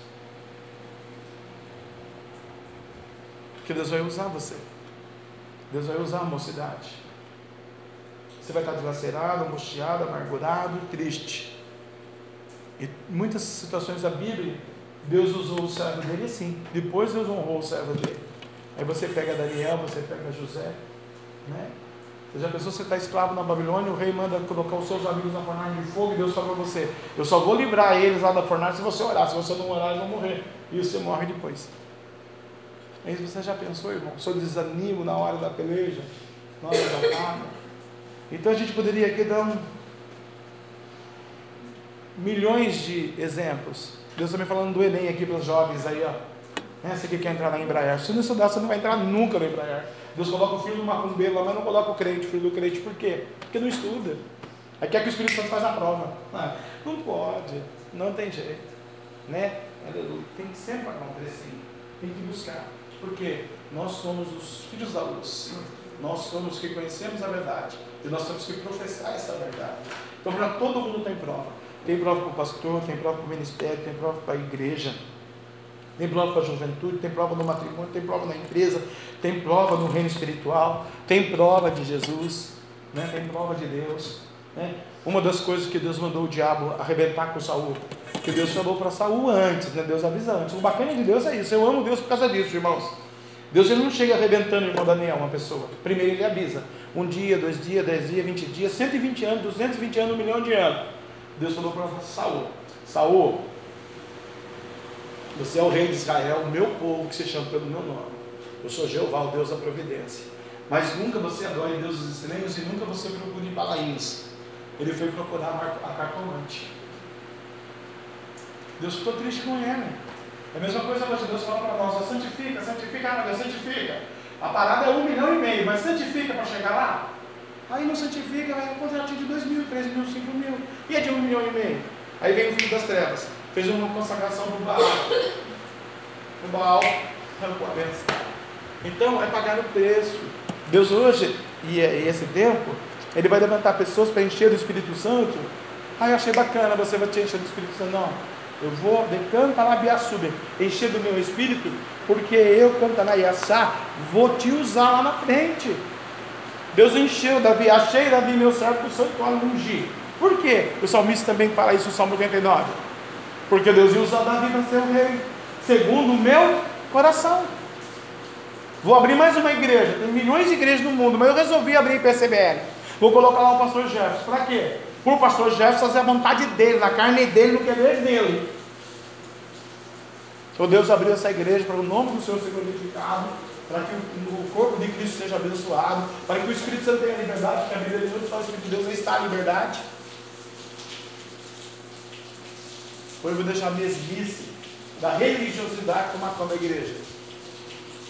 Porque Deus vai usar você. Deus vai usar a mocidade. Você vai estar dilacerado, angustiado, amargurado, triste. E muitas situações da Bíblia, Deus usou o servo dele assim. Depois Deus honrou o servo dele. Aí você pega Daniel, você pega José. Né? Você já pensou você está escravo na Babilônia, o rei manda colocar os seus amigos na fornalha de fogo e Deus fala para você, eu só vou livrar eles lá da fornalha se você orar, se você não orar eles vão morrer. E você morre depois. Aí você já pensou, irmão, o seu desanimo na hora da peleja, na hora da batalha. Então a gente poderia aqui dar um, milhões de exemplos. Deus também falando do Enem aqui para os jovens aí, ó. Né? Você que quer entrar na Embraer. Se não estudar, você não vai entrar nunca na Embraer. Deus coloca o filho do macumbeiro lá, mas não coloca o crente, o filho do crente. Por quê? Porque não estuda. Aí quer que o Espírito Santo faz a prova. Ah, não pode, não tem jeito. Né? Aleluia. Tem que sempre acontecer. Tem que buscar. Porque nós somos os filhos da luz. Nós somos os que conhecemos a verdade. E nós temos que professar essa verdade. Então, para todo mundo tem prova. Tem prova para o pastor, tem prova para o ministério, tem prova para a igreja, tem prova para a juventude, tem prova no matrimônio, tem prova na empresa, tem prova no reino espiritual, tem prova de Jesus, né? tem prova de Deus. Né? Uma das coisas que Deus mandou o diabo arrebentar com Saul, que Deus falou para Saul antes, né? Deus avisa antes. O bacana de Deus é isso. Eu amo Deus por causa disso, irmãos. Deus ele não chega arrebentando, irmão Daniel, uma pessoa. Primeiro ele avisa. Um dia, dois dias, dez dias, vinte dias, 120 anos, 220 anos, um milhão de anos. Deus falou para Saul, Saul, você é o rei de Israel, o meu povo que se chama pelo meu nome. Eu sou Jeová, o Deus da providência. Mas nunca você adore deuses estranhos e nunca você procure balaíns. Ele foi procurar a cartomante. Deus ficou triste com ele. É a mesma coisa hoje, Deus fala para nós, santifica, santifica, ah, Deus, santifica. A parada é um milhão e meio, mas santifica para chegar lá? Aí não santifica, vai um contratinho de dois mil, três mil, cinco mil. E é de um milhão e meio. Aí vem o filho das trevas. Fez uma consagração do Baal. O Baal arrancou. Então é pagar o preço. Deus hoje, e esse tempo, Ele vai levantar pessoas para encher do Espírito Santo. Ah, eu achei bacana, você vai te encher do Espírito Santo. Não. Eu vou de Cantalabiaçuba, encher do meu espírito, porque eu, Cantanayassá, vou te usar lá na frente. Deus encheu Davi, achei Davi, meu servo, o santuário ungir. Por quê? O salmista também fala isso no Salmo 89. Porque Deus ia usar Davi para ser o rei, segundo o meu coração. Vou abrir mais uma igreja. Tem milhões de igrejas no mundo, mas eu resolvi abrir PCBL. Vou colocar lá o pastor Jefferson. Para quê? Por o pastor Jefferson fazer a vontade dele, na carne dele, no querer dele. Então Deus abriu essa igreja para o nome do Senhor ser glorificado, para que o corpo de Cristo seja abençoado, para que o Espírito Santo tenha liberdade, porque a Bíblia de Deus fala que Deus está em liberdade. Hoje eu vou deixar a mesmice da religiosidade tomar conta da igreja.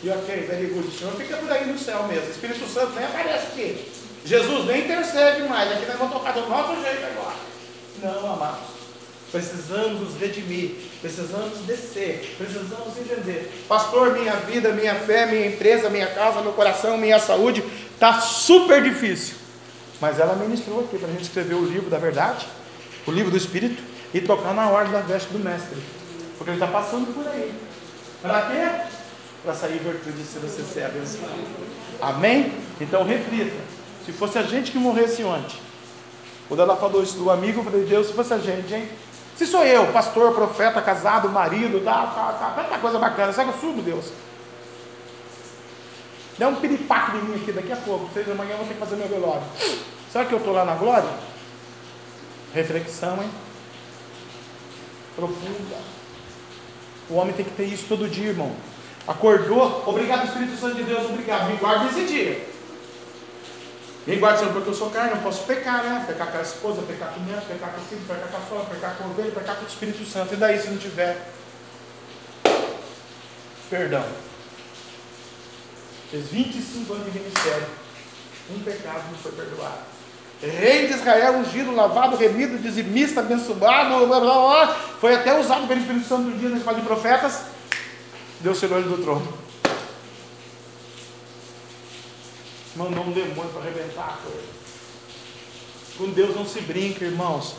E ok, very good. O Senhor fica por aí no céu mesmo. O Espírito Santo nem aparece aqui. Jesus nem intercede mais. Aqui nós vamos tocar do nosso jeito agora. Não, amados. Precisamos nos redimir, precisamos descer, precisamos entender. Pastor, minha vida, minha fé, minha empresa, minha casa, meu coração, minha saúde, está super difícil. Mas ela ministrou aqui para a gente escrever o livro da verdade, o livro do Espírito, e tocar na ordem da veste do Mestre. Porque ele está passando por aí. Para quê? Para sair virtude se você ser abençoado. Amém? Então reflita. Se fosse a gente que morresse ontem. Quando ela falou isso do amigo, eu falei, Deus, se fosse a gente, hein? Se sou eu, pastor, profeta, casado, marido, tá, tá, tá, tanta coisa bacana, sabe que eu subo, Deus? Dá um piripaque de mim aqui daqui a pouco, seis da manhã eu vou ter que fazer meu velório. Será que eu estou lá na glória? Reflexão, hein? Profunda. O homem tem que ter isso todo dia, irmão. Acordou, obrigado Espírito Santo de Deus, obrigado. Me guarda esse dia. Me guarda, Senhor, porque eu sou carne, não posso pecar, né? Pecar com a esposa, pecar com o neto, pecar com o filho, pecar com a sogra, pecar com o ovelha, pecar com o Espírito Santo. E daí se não tiver? Perdão. Fez 25 anos de ministério. Um pecado não foi perdoado. Rei de Israel, ungido, lavado, remido, dizimista, abençoado, blá, blá, blá, foi até usado pelo Espírito Santo um dia na escola de profetas. Deus tirou ele do trono. Mandou um demônio para arrebentar. Com Deus não se brinca, irmãos.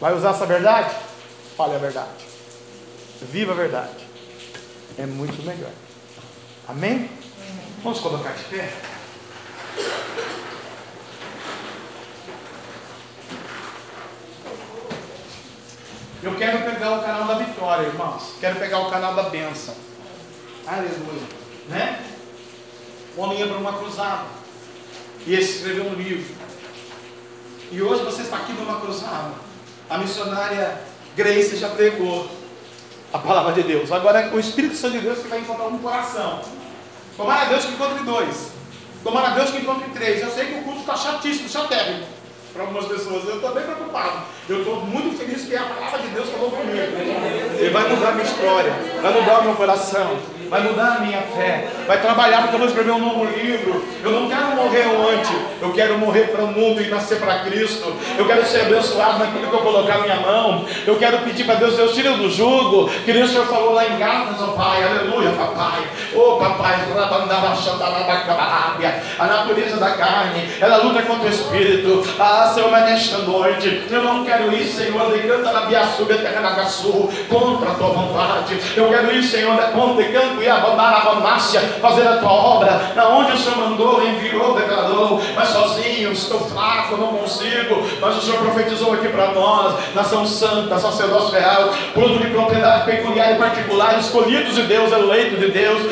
Vai usar essa verdade? Fale a verdade. Viva a verdade. É muito melhor. Amém? Vamos colocar de pé? Eu quero pegar o canal da vitória, irmãos. Quero pegar o canal da bênção. Aleluia. Né? O homem ia para uma cruzada. E escreveu um livro. E hoje você está aqui numa cruzada. A missionária Grace já pregou a palavra de Deus. Agora é o Espírito Santo de Deus que vai encontrar um coração. Tomara Deus que encontre dois. Tomara Deus que encontre três. Eu sei que o culto está chatíssimo, chatérrimo para algumas pessoas. Eu estou bem preocupado. Eu estou muito feliz que a palavra de Deus falou comigo. Ele vai mudar minha história, vai mudar o meu coração vai mudar a minha fé, vai trabalhar porque eu vou escrever um novo livro. Eu não quero morrer antes, eu quero morrer para o mundo e nascer para Cristo. Eu quero ser abençoado naquilo que eu colocar minha mão. Eu quero pedir para Deus, Deus tira do jugo, que nem o Senhor falou lá em Gálatas, oh Pai, aleluia, papai. Oh papai, a natureza da carne, ela luta contra o Espírito. Ah, Senhor, mas nesta noite, eu não quero ir, Senhor, de canta na Biaçuba, terra na contra a tua vontade. Eu quero ir, Senhor, de conta e canto fazer a tua obra, na onde o Senhor mandou, enviou, declarou, mas sozinho, estou fraco, não consigo, mas o Senhor profetizou aqui para nós, nação santa, sacerdócio real, produto de propriedade peculiar e particular, escolhidos de Deus, eleito de Deus,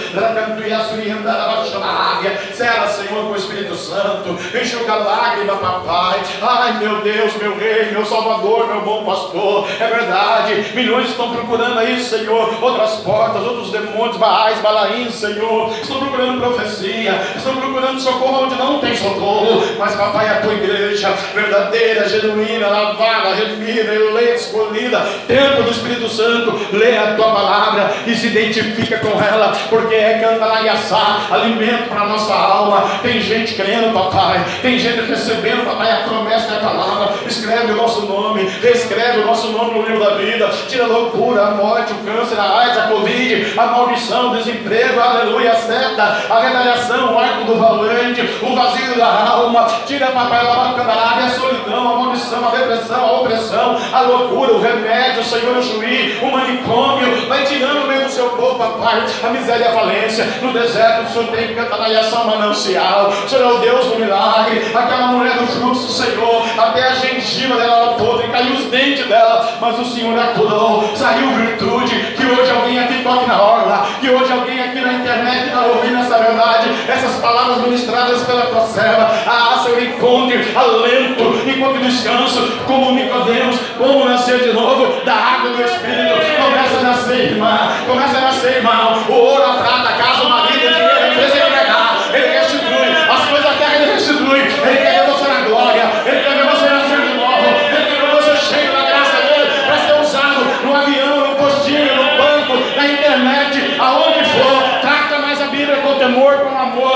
será Senhor com o Espírito Santo, enxuga lágrima, papai, ai meu Deus, meu rei, meu salvador, meu bom pastor, é verdade, milhões estão procurando aí, Senhor, outras portas, outros demônios, Baais, Balaim, Senhor. Estou procurando profecia, estou procurando socorro onde não tem socorro. Mas, papai, a tua igreja, verdadeira, genuína, lavada, redimida, eleita, escolhida, templo do Espírito Santo, lê a tua palavra e se identifica com ela, porque é cantalaiaçá, alimento para a nossa alma. Tem gente crendo, papai, tem gente recebendo, papai, a promessa da palavra. Escreve o nosso nome, escreve o nosso nome no livro da vida, tira a loucura, a morte, o câncer, a AIDS, a Covid, a maldição o desemprego, aleluia, seta, a retaliação, o arco do valente, o vazio da alma, tira papai lá candarária, a solidão, a maldição, a depressão, a opressão, a loucura, o remédio, Senhor, o juiz, o manicômio, vai tirando meio do seu povo, papai, a miséria e a falência. No deserto, o Senhor tem que cantar na ação manancial. O Senhor é o Deus do milagre. Aquela mulher do fluxo, Senhor, até a gengiva dela podre, caiu os dentes dela, mas o Senhor a curou, saiu virtude. Que hoje alguém aqui toque na orla, que hoje alguém aqui na internet está ouvindo essa verdade, essas palavras ministradas pela tua serva. Ah, Senhor, encontre alento, encontre descanso, como Nicodemos, como nascer de novo da água do Espírito. Começa a nascer, irmã, começa a nascer, irmão. O ouro, a prata, a casa, o marido, o dinheiro, a empresa, ele quer dar, ele restitui, as coisas da terra ele restitui, ele quer ver você na glória, ele quer ver você nascer de novo, ele quer ver você cheio da graça dele, para ser usado no avião, no postinho, no banco, na internet, aonde for, trata mais a Bíblia com temor, com amor,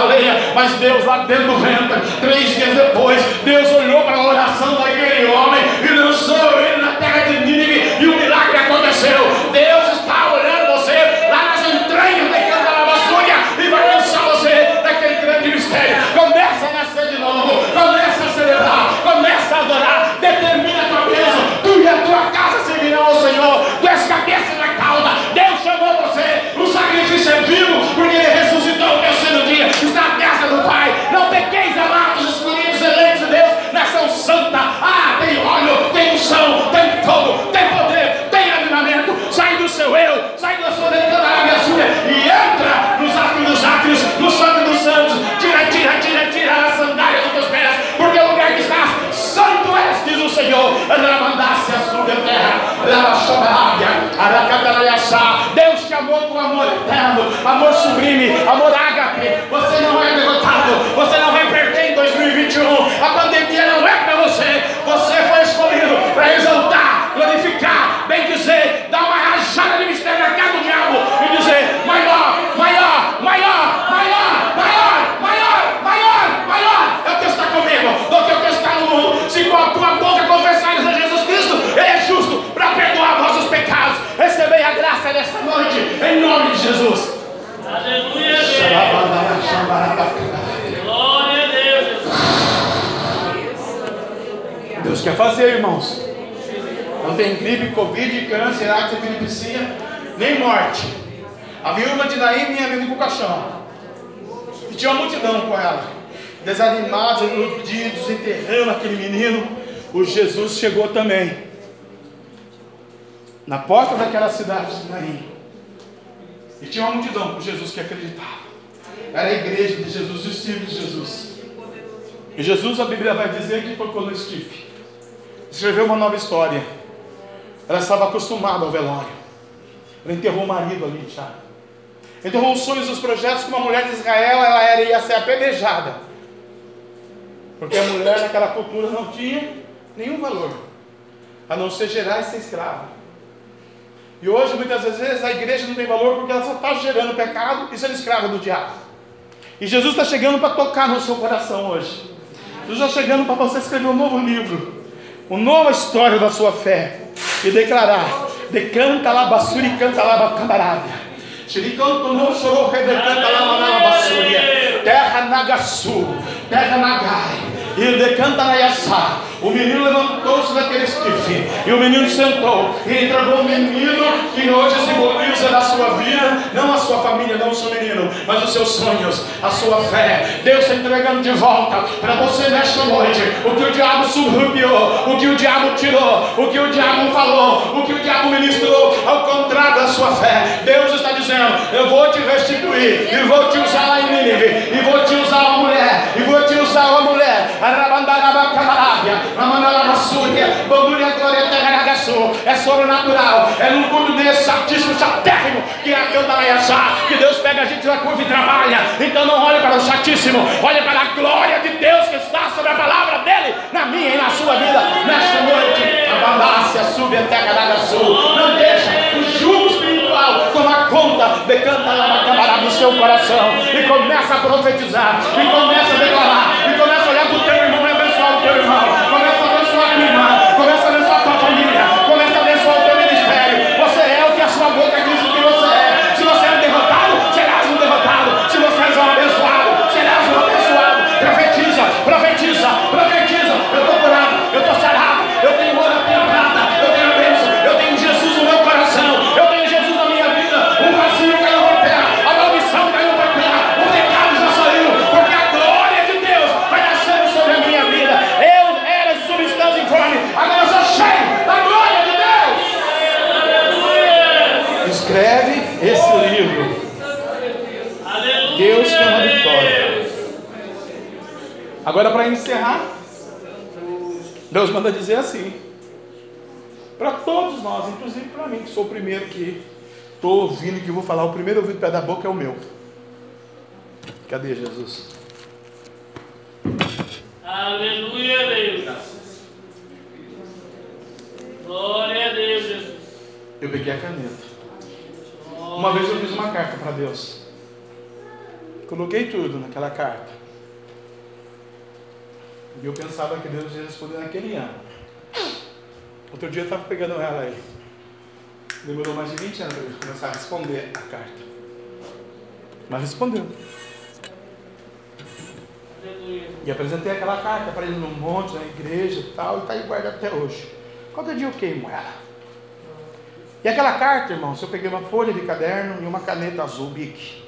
baleia, mas Deus lá dentro do ventre, três dias depois, Deus olhou para a oração daquele homem e lançou Jesus. Aleluia, Deus. Glória a Deus. Deus quer fazer, irmãos. Não tem gripe, covid, câncer, AIDS, epilepsia, nem morte. A viúva de Naim vinha vindo com o caixão. E tinha uma multidão com ela. Desanimados, iludidos, enterrando aquele menino. O Jesus chegou também. Na porta daquela cidade de Naim. E tinha uma multidão com Jesus que acreditava. Era a igreja de Jesus, os discípulos de Jesus. E Jesus, a Bíblia vai dizer que tocou no esquife. Escreveu uma nova história. Ela estava acostumada ao velório. Ela enterrou o marido ali já. Enterrou os sonhos e os projetos que uma mulher de Israel ela era, ia ser apedrejada. Porque a mulher naquela cultura não tinha nenhum valor. A não ser gerar e ser escrava. E hoje, muitas vezes, a igreja não tem valor porque ela só está gerando pecado e sendo escrava do diabo. E Jesus está chegando para tocar no seu coração hoje. Jesus está chegando para você escrever um novo livro, uma nova história da sua fé e declarar: decanta lá basura e canta lá camarada. Xiricanto lá basura. Terra Nagasu, terra Nagai. E decanta na Yassá. O menino levantou-se daquele esquife. E o menino sentou. E entregou o menino que hoje simboliza na sua vida, não a sua família, não o seu mas os seus sonhos, a sua fé. Deus está entregando de volta para você nesta noite. O que o diabo surrupiou, o que o diabo tirou, o que o diabo falou, o que o diabo ministrou, ao contrário da sua fé. Deus está dizendo: Eu vou te restituir, e vou te usar lá em Nínive, e vou te usar uma mulher, e vou te usar uma mulher. É sobrenatural, é no culto desse altíssimo chatérrimo que é a Cantaraiaçá, que Deus pega a gente na curva e trabalha. Então não olhe para o chatíssimo, olhe para a glória de Deus que está sobre a palavra dele, na minha e na sua vida, nesta noite. A balácia sube a terra da sul. Não deixa o jugo espiritual tomar conta de cantar lá camarada do seu coração e começa a profetizar, e começa a declarar, Deus manda dizer assim. Para todos nós, inclusive para mim, que sou o primeiro que estou ouvindo, que vou falar, o primeiro ouvido pé da boca é o meu. Cadê Jesus? Aleluia, Deus. Glória a Deus, Jesus. Eu peguei a caneta. Uma vez eu fiz uma carta para Deus. Coloquei tudo naquela carta. E eu pensava que Deus ia responder naquele ano. Outro dia eu estava pegando ela aí. Demorou mais de 20 anos para eu começar a responder a carta. Mas respondeu. E apresentei aquela carta para ele num monte, na igreja e tal, e está aí guardada até hoje. Qualquer dia eu queimo ela. E aquela carta, irmãos, eu peguei uma folha de caderno e uma caneta azul Bic.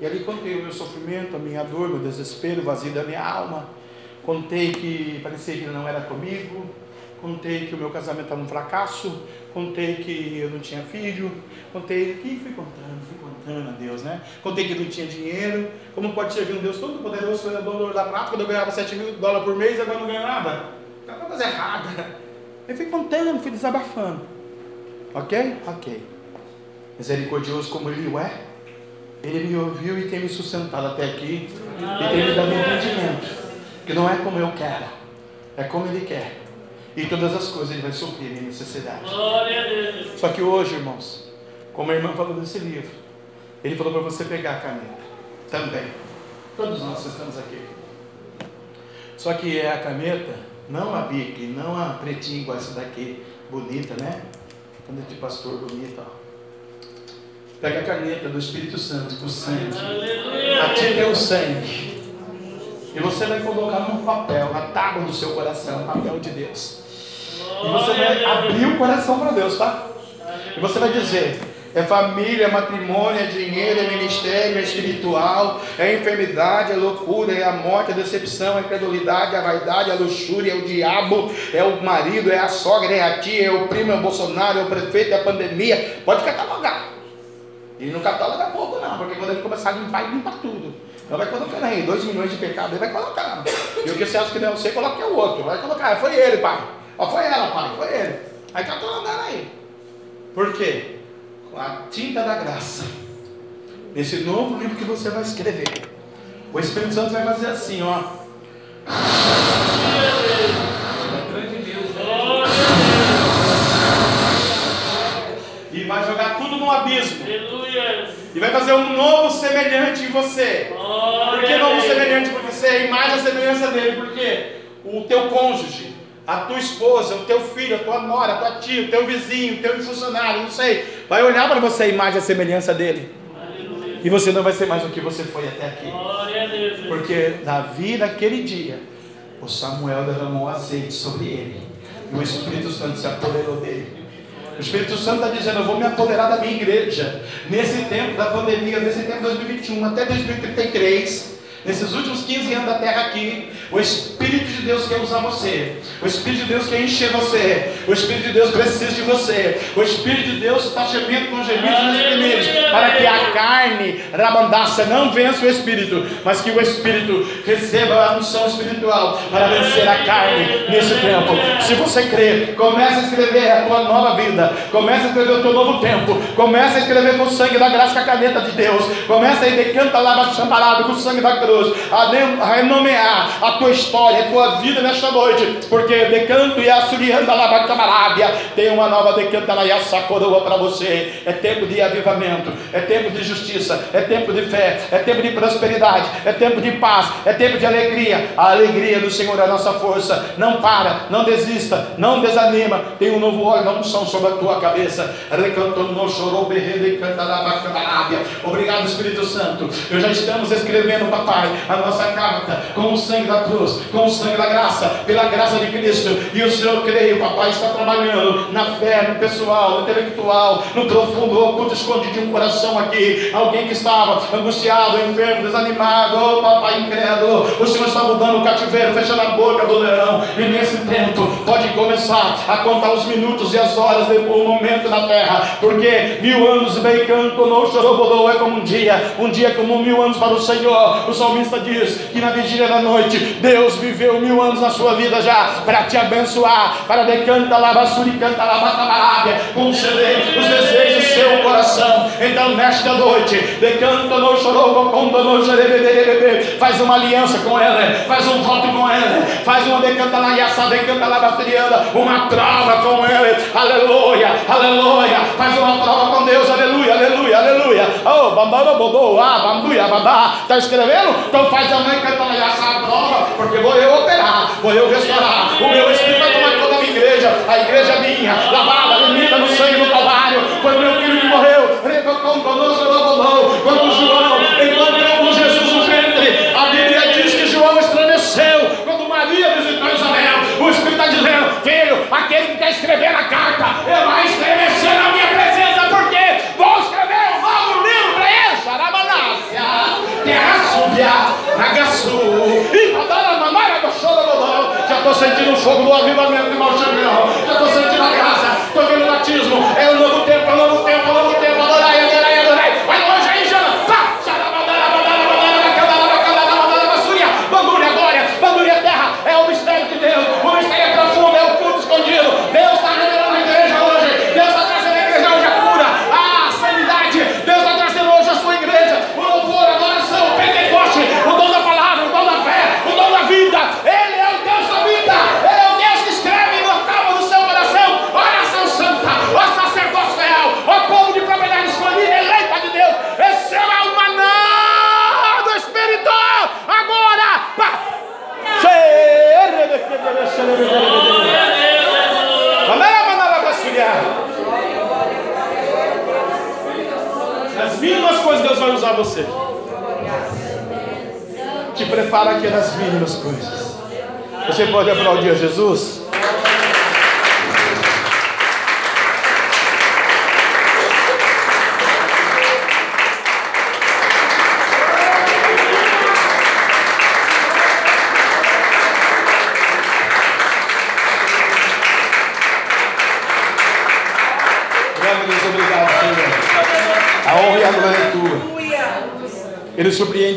E ali contei o meu sofrimento, a minha dor, meu desespero, o vazio da minha alma. Contei que parecia que não era comigo. Contei que o meu casamento estava um fracasso. Contei que eu não tinha filho. Contei que fui contando, fui contando a Deus, né? Contei que não tinha dinheiro. Como pode servir um Deus todo poderoso, foi dono da prata, quando eu ganhava 7 mil dólares por mês, agora não ganho nada. Tá uma coisa errada. Eu fui contando, fui desabafando. Ok? Ok. Misericordioso como ele é ele me ouviu e tem me sustentado até aqui e tem me dado entendimento. Que não é como eu quero, é como Ele quer. E todas as coisas Ele vai suprir minha necessidade. Só que hoje, irmãos, como a irmã falou desse livro, Ele falou para você pegar a caneta. Também. Todos nós estamos aqui. Só que é a caneta, não a bic, não a pretinha igual essa daqui, bonita, né? Caneta de pastor bonita, ó. Pega a caneta do Espírito Santo, o sangue. Ative o sangue. E você vai colocar num papel, na tábua do seu coração, papel de Deus. E você vai abrir o coração para Deus, tá? E você vai dizer: é família, é matrimônio, é dinheiro, é ministério, é espiritual, é enfermidade, é loucura, é a morte, é a decepção, é a incredulidade, é a vaidade, é a luxúria, é o diabo, é o marido, é a sogra, é a tia, é o primo, é o Bolsonaro, é o prefeito, é a pandemia. Pode catalogar. E no catálogo é pouco não, porque quando ele começar a limpar, ele limpa tudo. Então vai colocando aí, 2 milhões de pecados, ele vai colocando. E o que você acha que não você, coloca o outro. Vai colocar, foi ele, pai. Ó, foi ela, pai, foi ele. Aí catalogando aí. Por quê? Com a tinta da graça. Nesse novo livro que você vai escrever. O Espírito Santo vai fazer assim, ó. E vai jogar tudo no abismo. E vai fazer um novo semelhante em você. Por que novo semelhante? Porque você é a imagem e a semelhança dele. Porque o teu cônjuge, a tua esposa, o teu filho, a tua nora, a tua tia, o teu vizinho, o teu funcionário, não sei, vai olhar para você a imagem e a semelhança dele. E você não vai ser mais o que você foi até aqui. Porque Davi, naquele dia, o Samuel derramou azeite sobre ele. E o Espírito Santo se apoderou dele. O Espírito Santo está dizendo: Eu vou me apoderar da minha igreja. Nesse tempo da pandemia, nesse tempo de 2021 até 2033. Nesses últimos 15 anos da terra aqui, o Espírito de Deus quer usar você. O Espírito de Deus quer encher você. O Espírito de Deus precisa de você. O Espírito de Deus está gemendo com gemidos nos primeiros. Para que a carne, rabandaça, não vença o Espírito. Mas que o Espírito receba a unção espiritual para vencer a carne nesse tempo. Se você crê, comece a escrever a tua nova vida. Comece a escrever o teu novo tempo. Comece a escrever com o sangue da graça, com a caneta de Deus. Comece a ir de canta champarado com o sangue da a renomear a tua história, a tua vida nesta noite, porque decanto e assurianda labacamarábia tem uma nova decanta na coroa para você. É tempo de avivamento, é tempo de justiça, é tempo de fé, é tempo de prosperidade, é tempo de paz, é tempo de alegria. A alegria do Senhor é a nossa força. Não para, não desista, não desanima. Tem um novo óleo da unção sobre a tua cabeça. Obrigado, Espírito Santo. Eu já estamos escrevendo, papai Pai, a nossa carta com o sangue da cruz, com o sangue da graça, pela graça de Cristo. E o Senhor, creio, papai, está trabalhando na fé, no pessoal, no intelectual, no profundo, oculto, escondido de um coração aqui. Alguém que estava angustiado, enfermo, desanimado, oh, papai incrédulo. O Senhor está mudando o cativeiro, fechando a boca do leão. E nesse tempo, pode começar a contar os minutos e as horas do momento na terra, porque mil anos bem canto, não chorou, é como um dia, um dia como mil anos para o Senhor. O Senhor salmista diz que na vigília da noite, Deus viveu mil anos na sua vida já para te abençoar, para decanta lavassuri, canta lavatabarábia, conceder os desejos do seu coração. Então, nesta noite, decanta no chorou, no faz uma aliança com ela, faz um voto com ela, faz uma decanta na yaça, decanta lavasturiana, uma trava com ela, aleluia, aleluia, faz uma prova com Deus, aleluia. Oh, bambara bodô, ah, bambuia, babá. Está escrevendo? Então faz a mãe cantar essa prova, porque vou eu operar, vou eu restaurar. O meu Espírito vai tomar toda a minha igreja, a igreja é minha, lavada, remida no sangue do Calvário. Foi o meu filho que morreu. Quando João encontrou com Jesus no ventre, a Bíblia diz que João estremeceu. Quando Maria visitou Isabel, o Espírito está dizendo: Filho, aquele que está escrevendo a carta, ele vai estremecer na minha presença, porque vou escrever um novo livro para ele. Xarabanácia, Já estou sentindo o fogo do avivamento de Malchamel,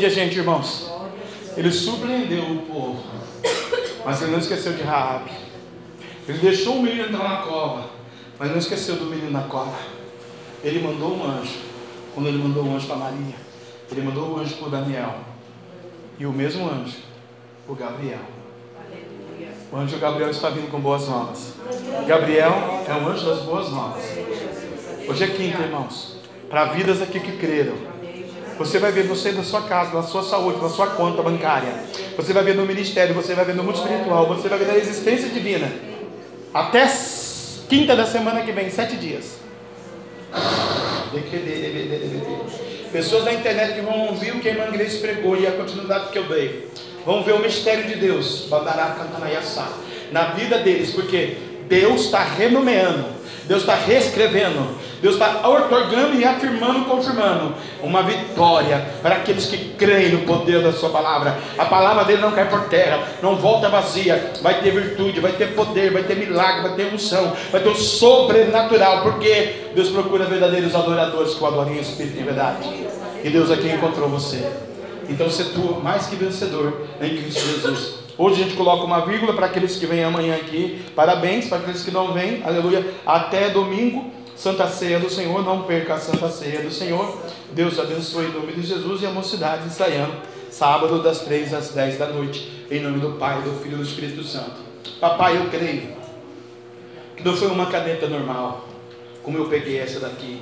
surpreende a gente, irmãos. Ele surpreendeu o povo. Mas ele não esqueceu de Raab. Ele deixou o menino entrar na cova. Mas não esqueceu do menino na cova. Ele mandou um anjo. Quando ele mandou um anjo para Maria, ele mandou o um anjo para Daniel. E o mesmo anjo, o Gabriel. O anjo Gabriel está vindo com boas novas. Gabriel é o anjo das boas novas. Hoje é quinta, irmãos. Para vidas aqui que creram. Você vai ver você na sua casa, na sua saúde, na sua conta bancária. Você vai ver no ministério, você vai ver no mundo espiritual, você vai ver na existência divina. Até quinta da semana que vem, sete dias. Pessoas na internet que vão ouvir o que irmã Grace pregou e a continuidade que eu dei. Vão ver o mistério de Deus. Na vida deles, porque Deus está renomeando. Deus está reescrevendo, Deus está otorgando e afirmando, confirmando uma vitória para aqueles que creem no poder da Sua palavra. A palavra dele não cai por terra, não volta vazia. Vai ter virtude, vai ter poder, vai ter milagre, vai ter unção, vai ter o sobrenatural, porque Deus procura verdadeiros adoradores que o adorem em espírito e verdade. E Deus aqui encontrou você. Então, você tu mais que vencedor em Cristo Jesus. Hoje a gente coloca uma vírgula para aqueles que vêm amanhã aqui. Parabéns para aqueles que não vêm. Aleluia. Até domingo, Santa Ceia do Senhor. Não perca a Santa Ceia do Senhor. Deus abençoe em nome de Jesus e a mocidade ensaiando. Sábado, das três às dez da noite. Em nome do Pai, do Filho e do Espírito Santo. Papai, eu creio que não foi uma caneta normal, como eu peguei essa daqui.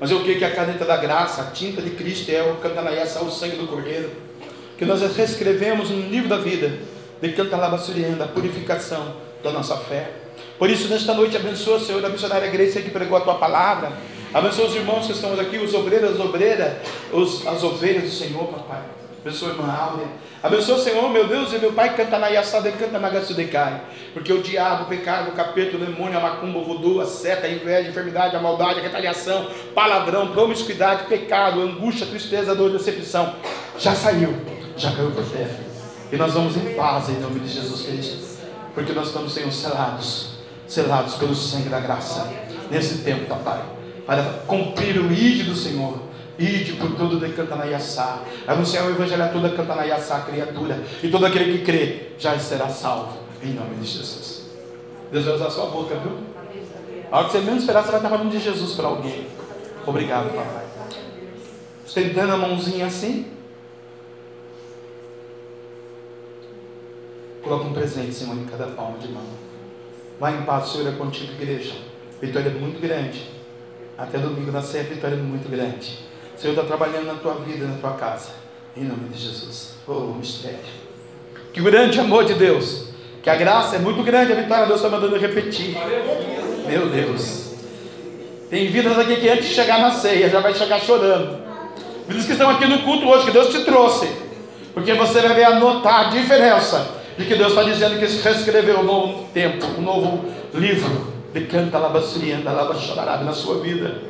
Mas eu creio que a caneta da graça, a tinta de Cristo é o cantanaiaça, o sangue do Cordeiro. Que nós reescrevemos no livro da vida da purificação da nossa fé. Por isso, nesta noite, abençoa, Senhor, a missionária Grace que pregou a tua palavra. Abençoa os irmãos que estamos aqui, os obreiros, as obreiras, os, as ovelhas do Senhor, papai. Abençoa a irmã Áurea. Abençoa, Senhor, meu Deus, e meu Pai canta na Yassada, canta na Gassudecai. Porque o diabo, o pecado, o capeta, o demônio, a macumba, o voodoo, a seta, a inveja, a enfermidade, a maldade, a retaliação, palavrão, promiscuidade, pecado, angústia, tristeza, dor, decepção, já saiu, já caiu por terra. E nós vamos em paz em nome de Jesus Cristo. Porque nós estamos sendo selados, selados pelo sangue da graça. Nesse tempo, papai. Para cumprir o ídolo do Senhor. Ide por todo de Cantanaiaçá. Anunciar o evangelho a toda Cantanaiaçá, criatura. E todo aquele que crê já será salvo. Em nome de Jesus. Deus vai usar a sua boca, viu? A hora que você menos esperar, você vai estar falando de Jesus para alguém. Obrigado, papai. Dando a mãozinha assim. Coloca um presente, Senhor, em cada palma de mão. Vai em paz, Senhor, é contigo, igreja. Vitória é muito grande. Até domingo na ceia, vitória muito grande. Senhor está trabalhando na tua vida, na tua casa. Em nome de Jesus. Oh, mistério. Que grande amor de Deus. Que a graça é muito grande, a vitória Deus está mandando repetir. Meu Deus. Tem vidas aqui que antes de chegar na ceia já vai chegar chorando. Vidas que estão aqui no culto hoje, que Deus te trouxe. Porque você vai ver anotar a diferença de que Deus está dizendo que reescreveu um novo tempo, um novo livro de canta labasurianda, labachararabe na sua vida.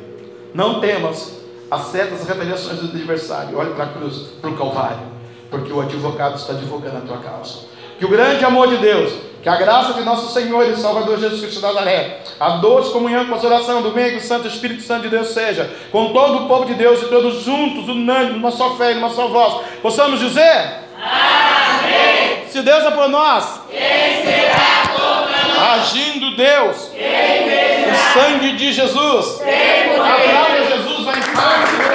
Não temas as certas retaliações do adversário. Olhe para a cruz, para o Calvário, porque o advogado está advogando a tua causa. Que o grande amor de Deus, que a graça de nosso Senhor e Salvador Jesus Cristo de Nazaré, a doce comunhão, consolação do meio do Santo Espírito Santo de Deus seja com todo o povo de Deus e todos juntos, unânimes, numa só fé e numa só voz. Possamos dizer? Amém. Se Deus é por nós, quem será contra nós? Agindo Deus, quem o sangue de Jesus. Aplauda Jesus, vai em paz.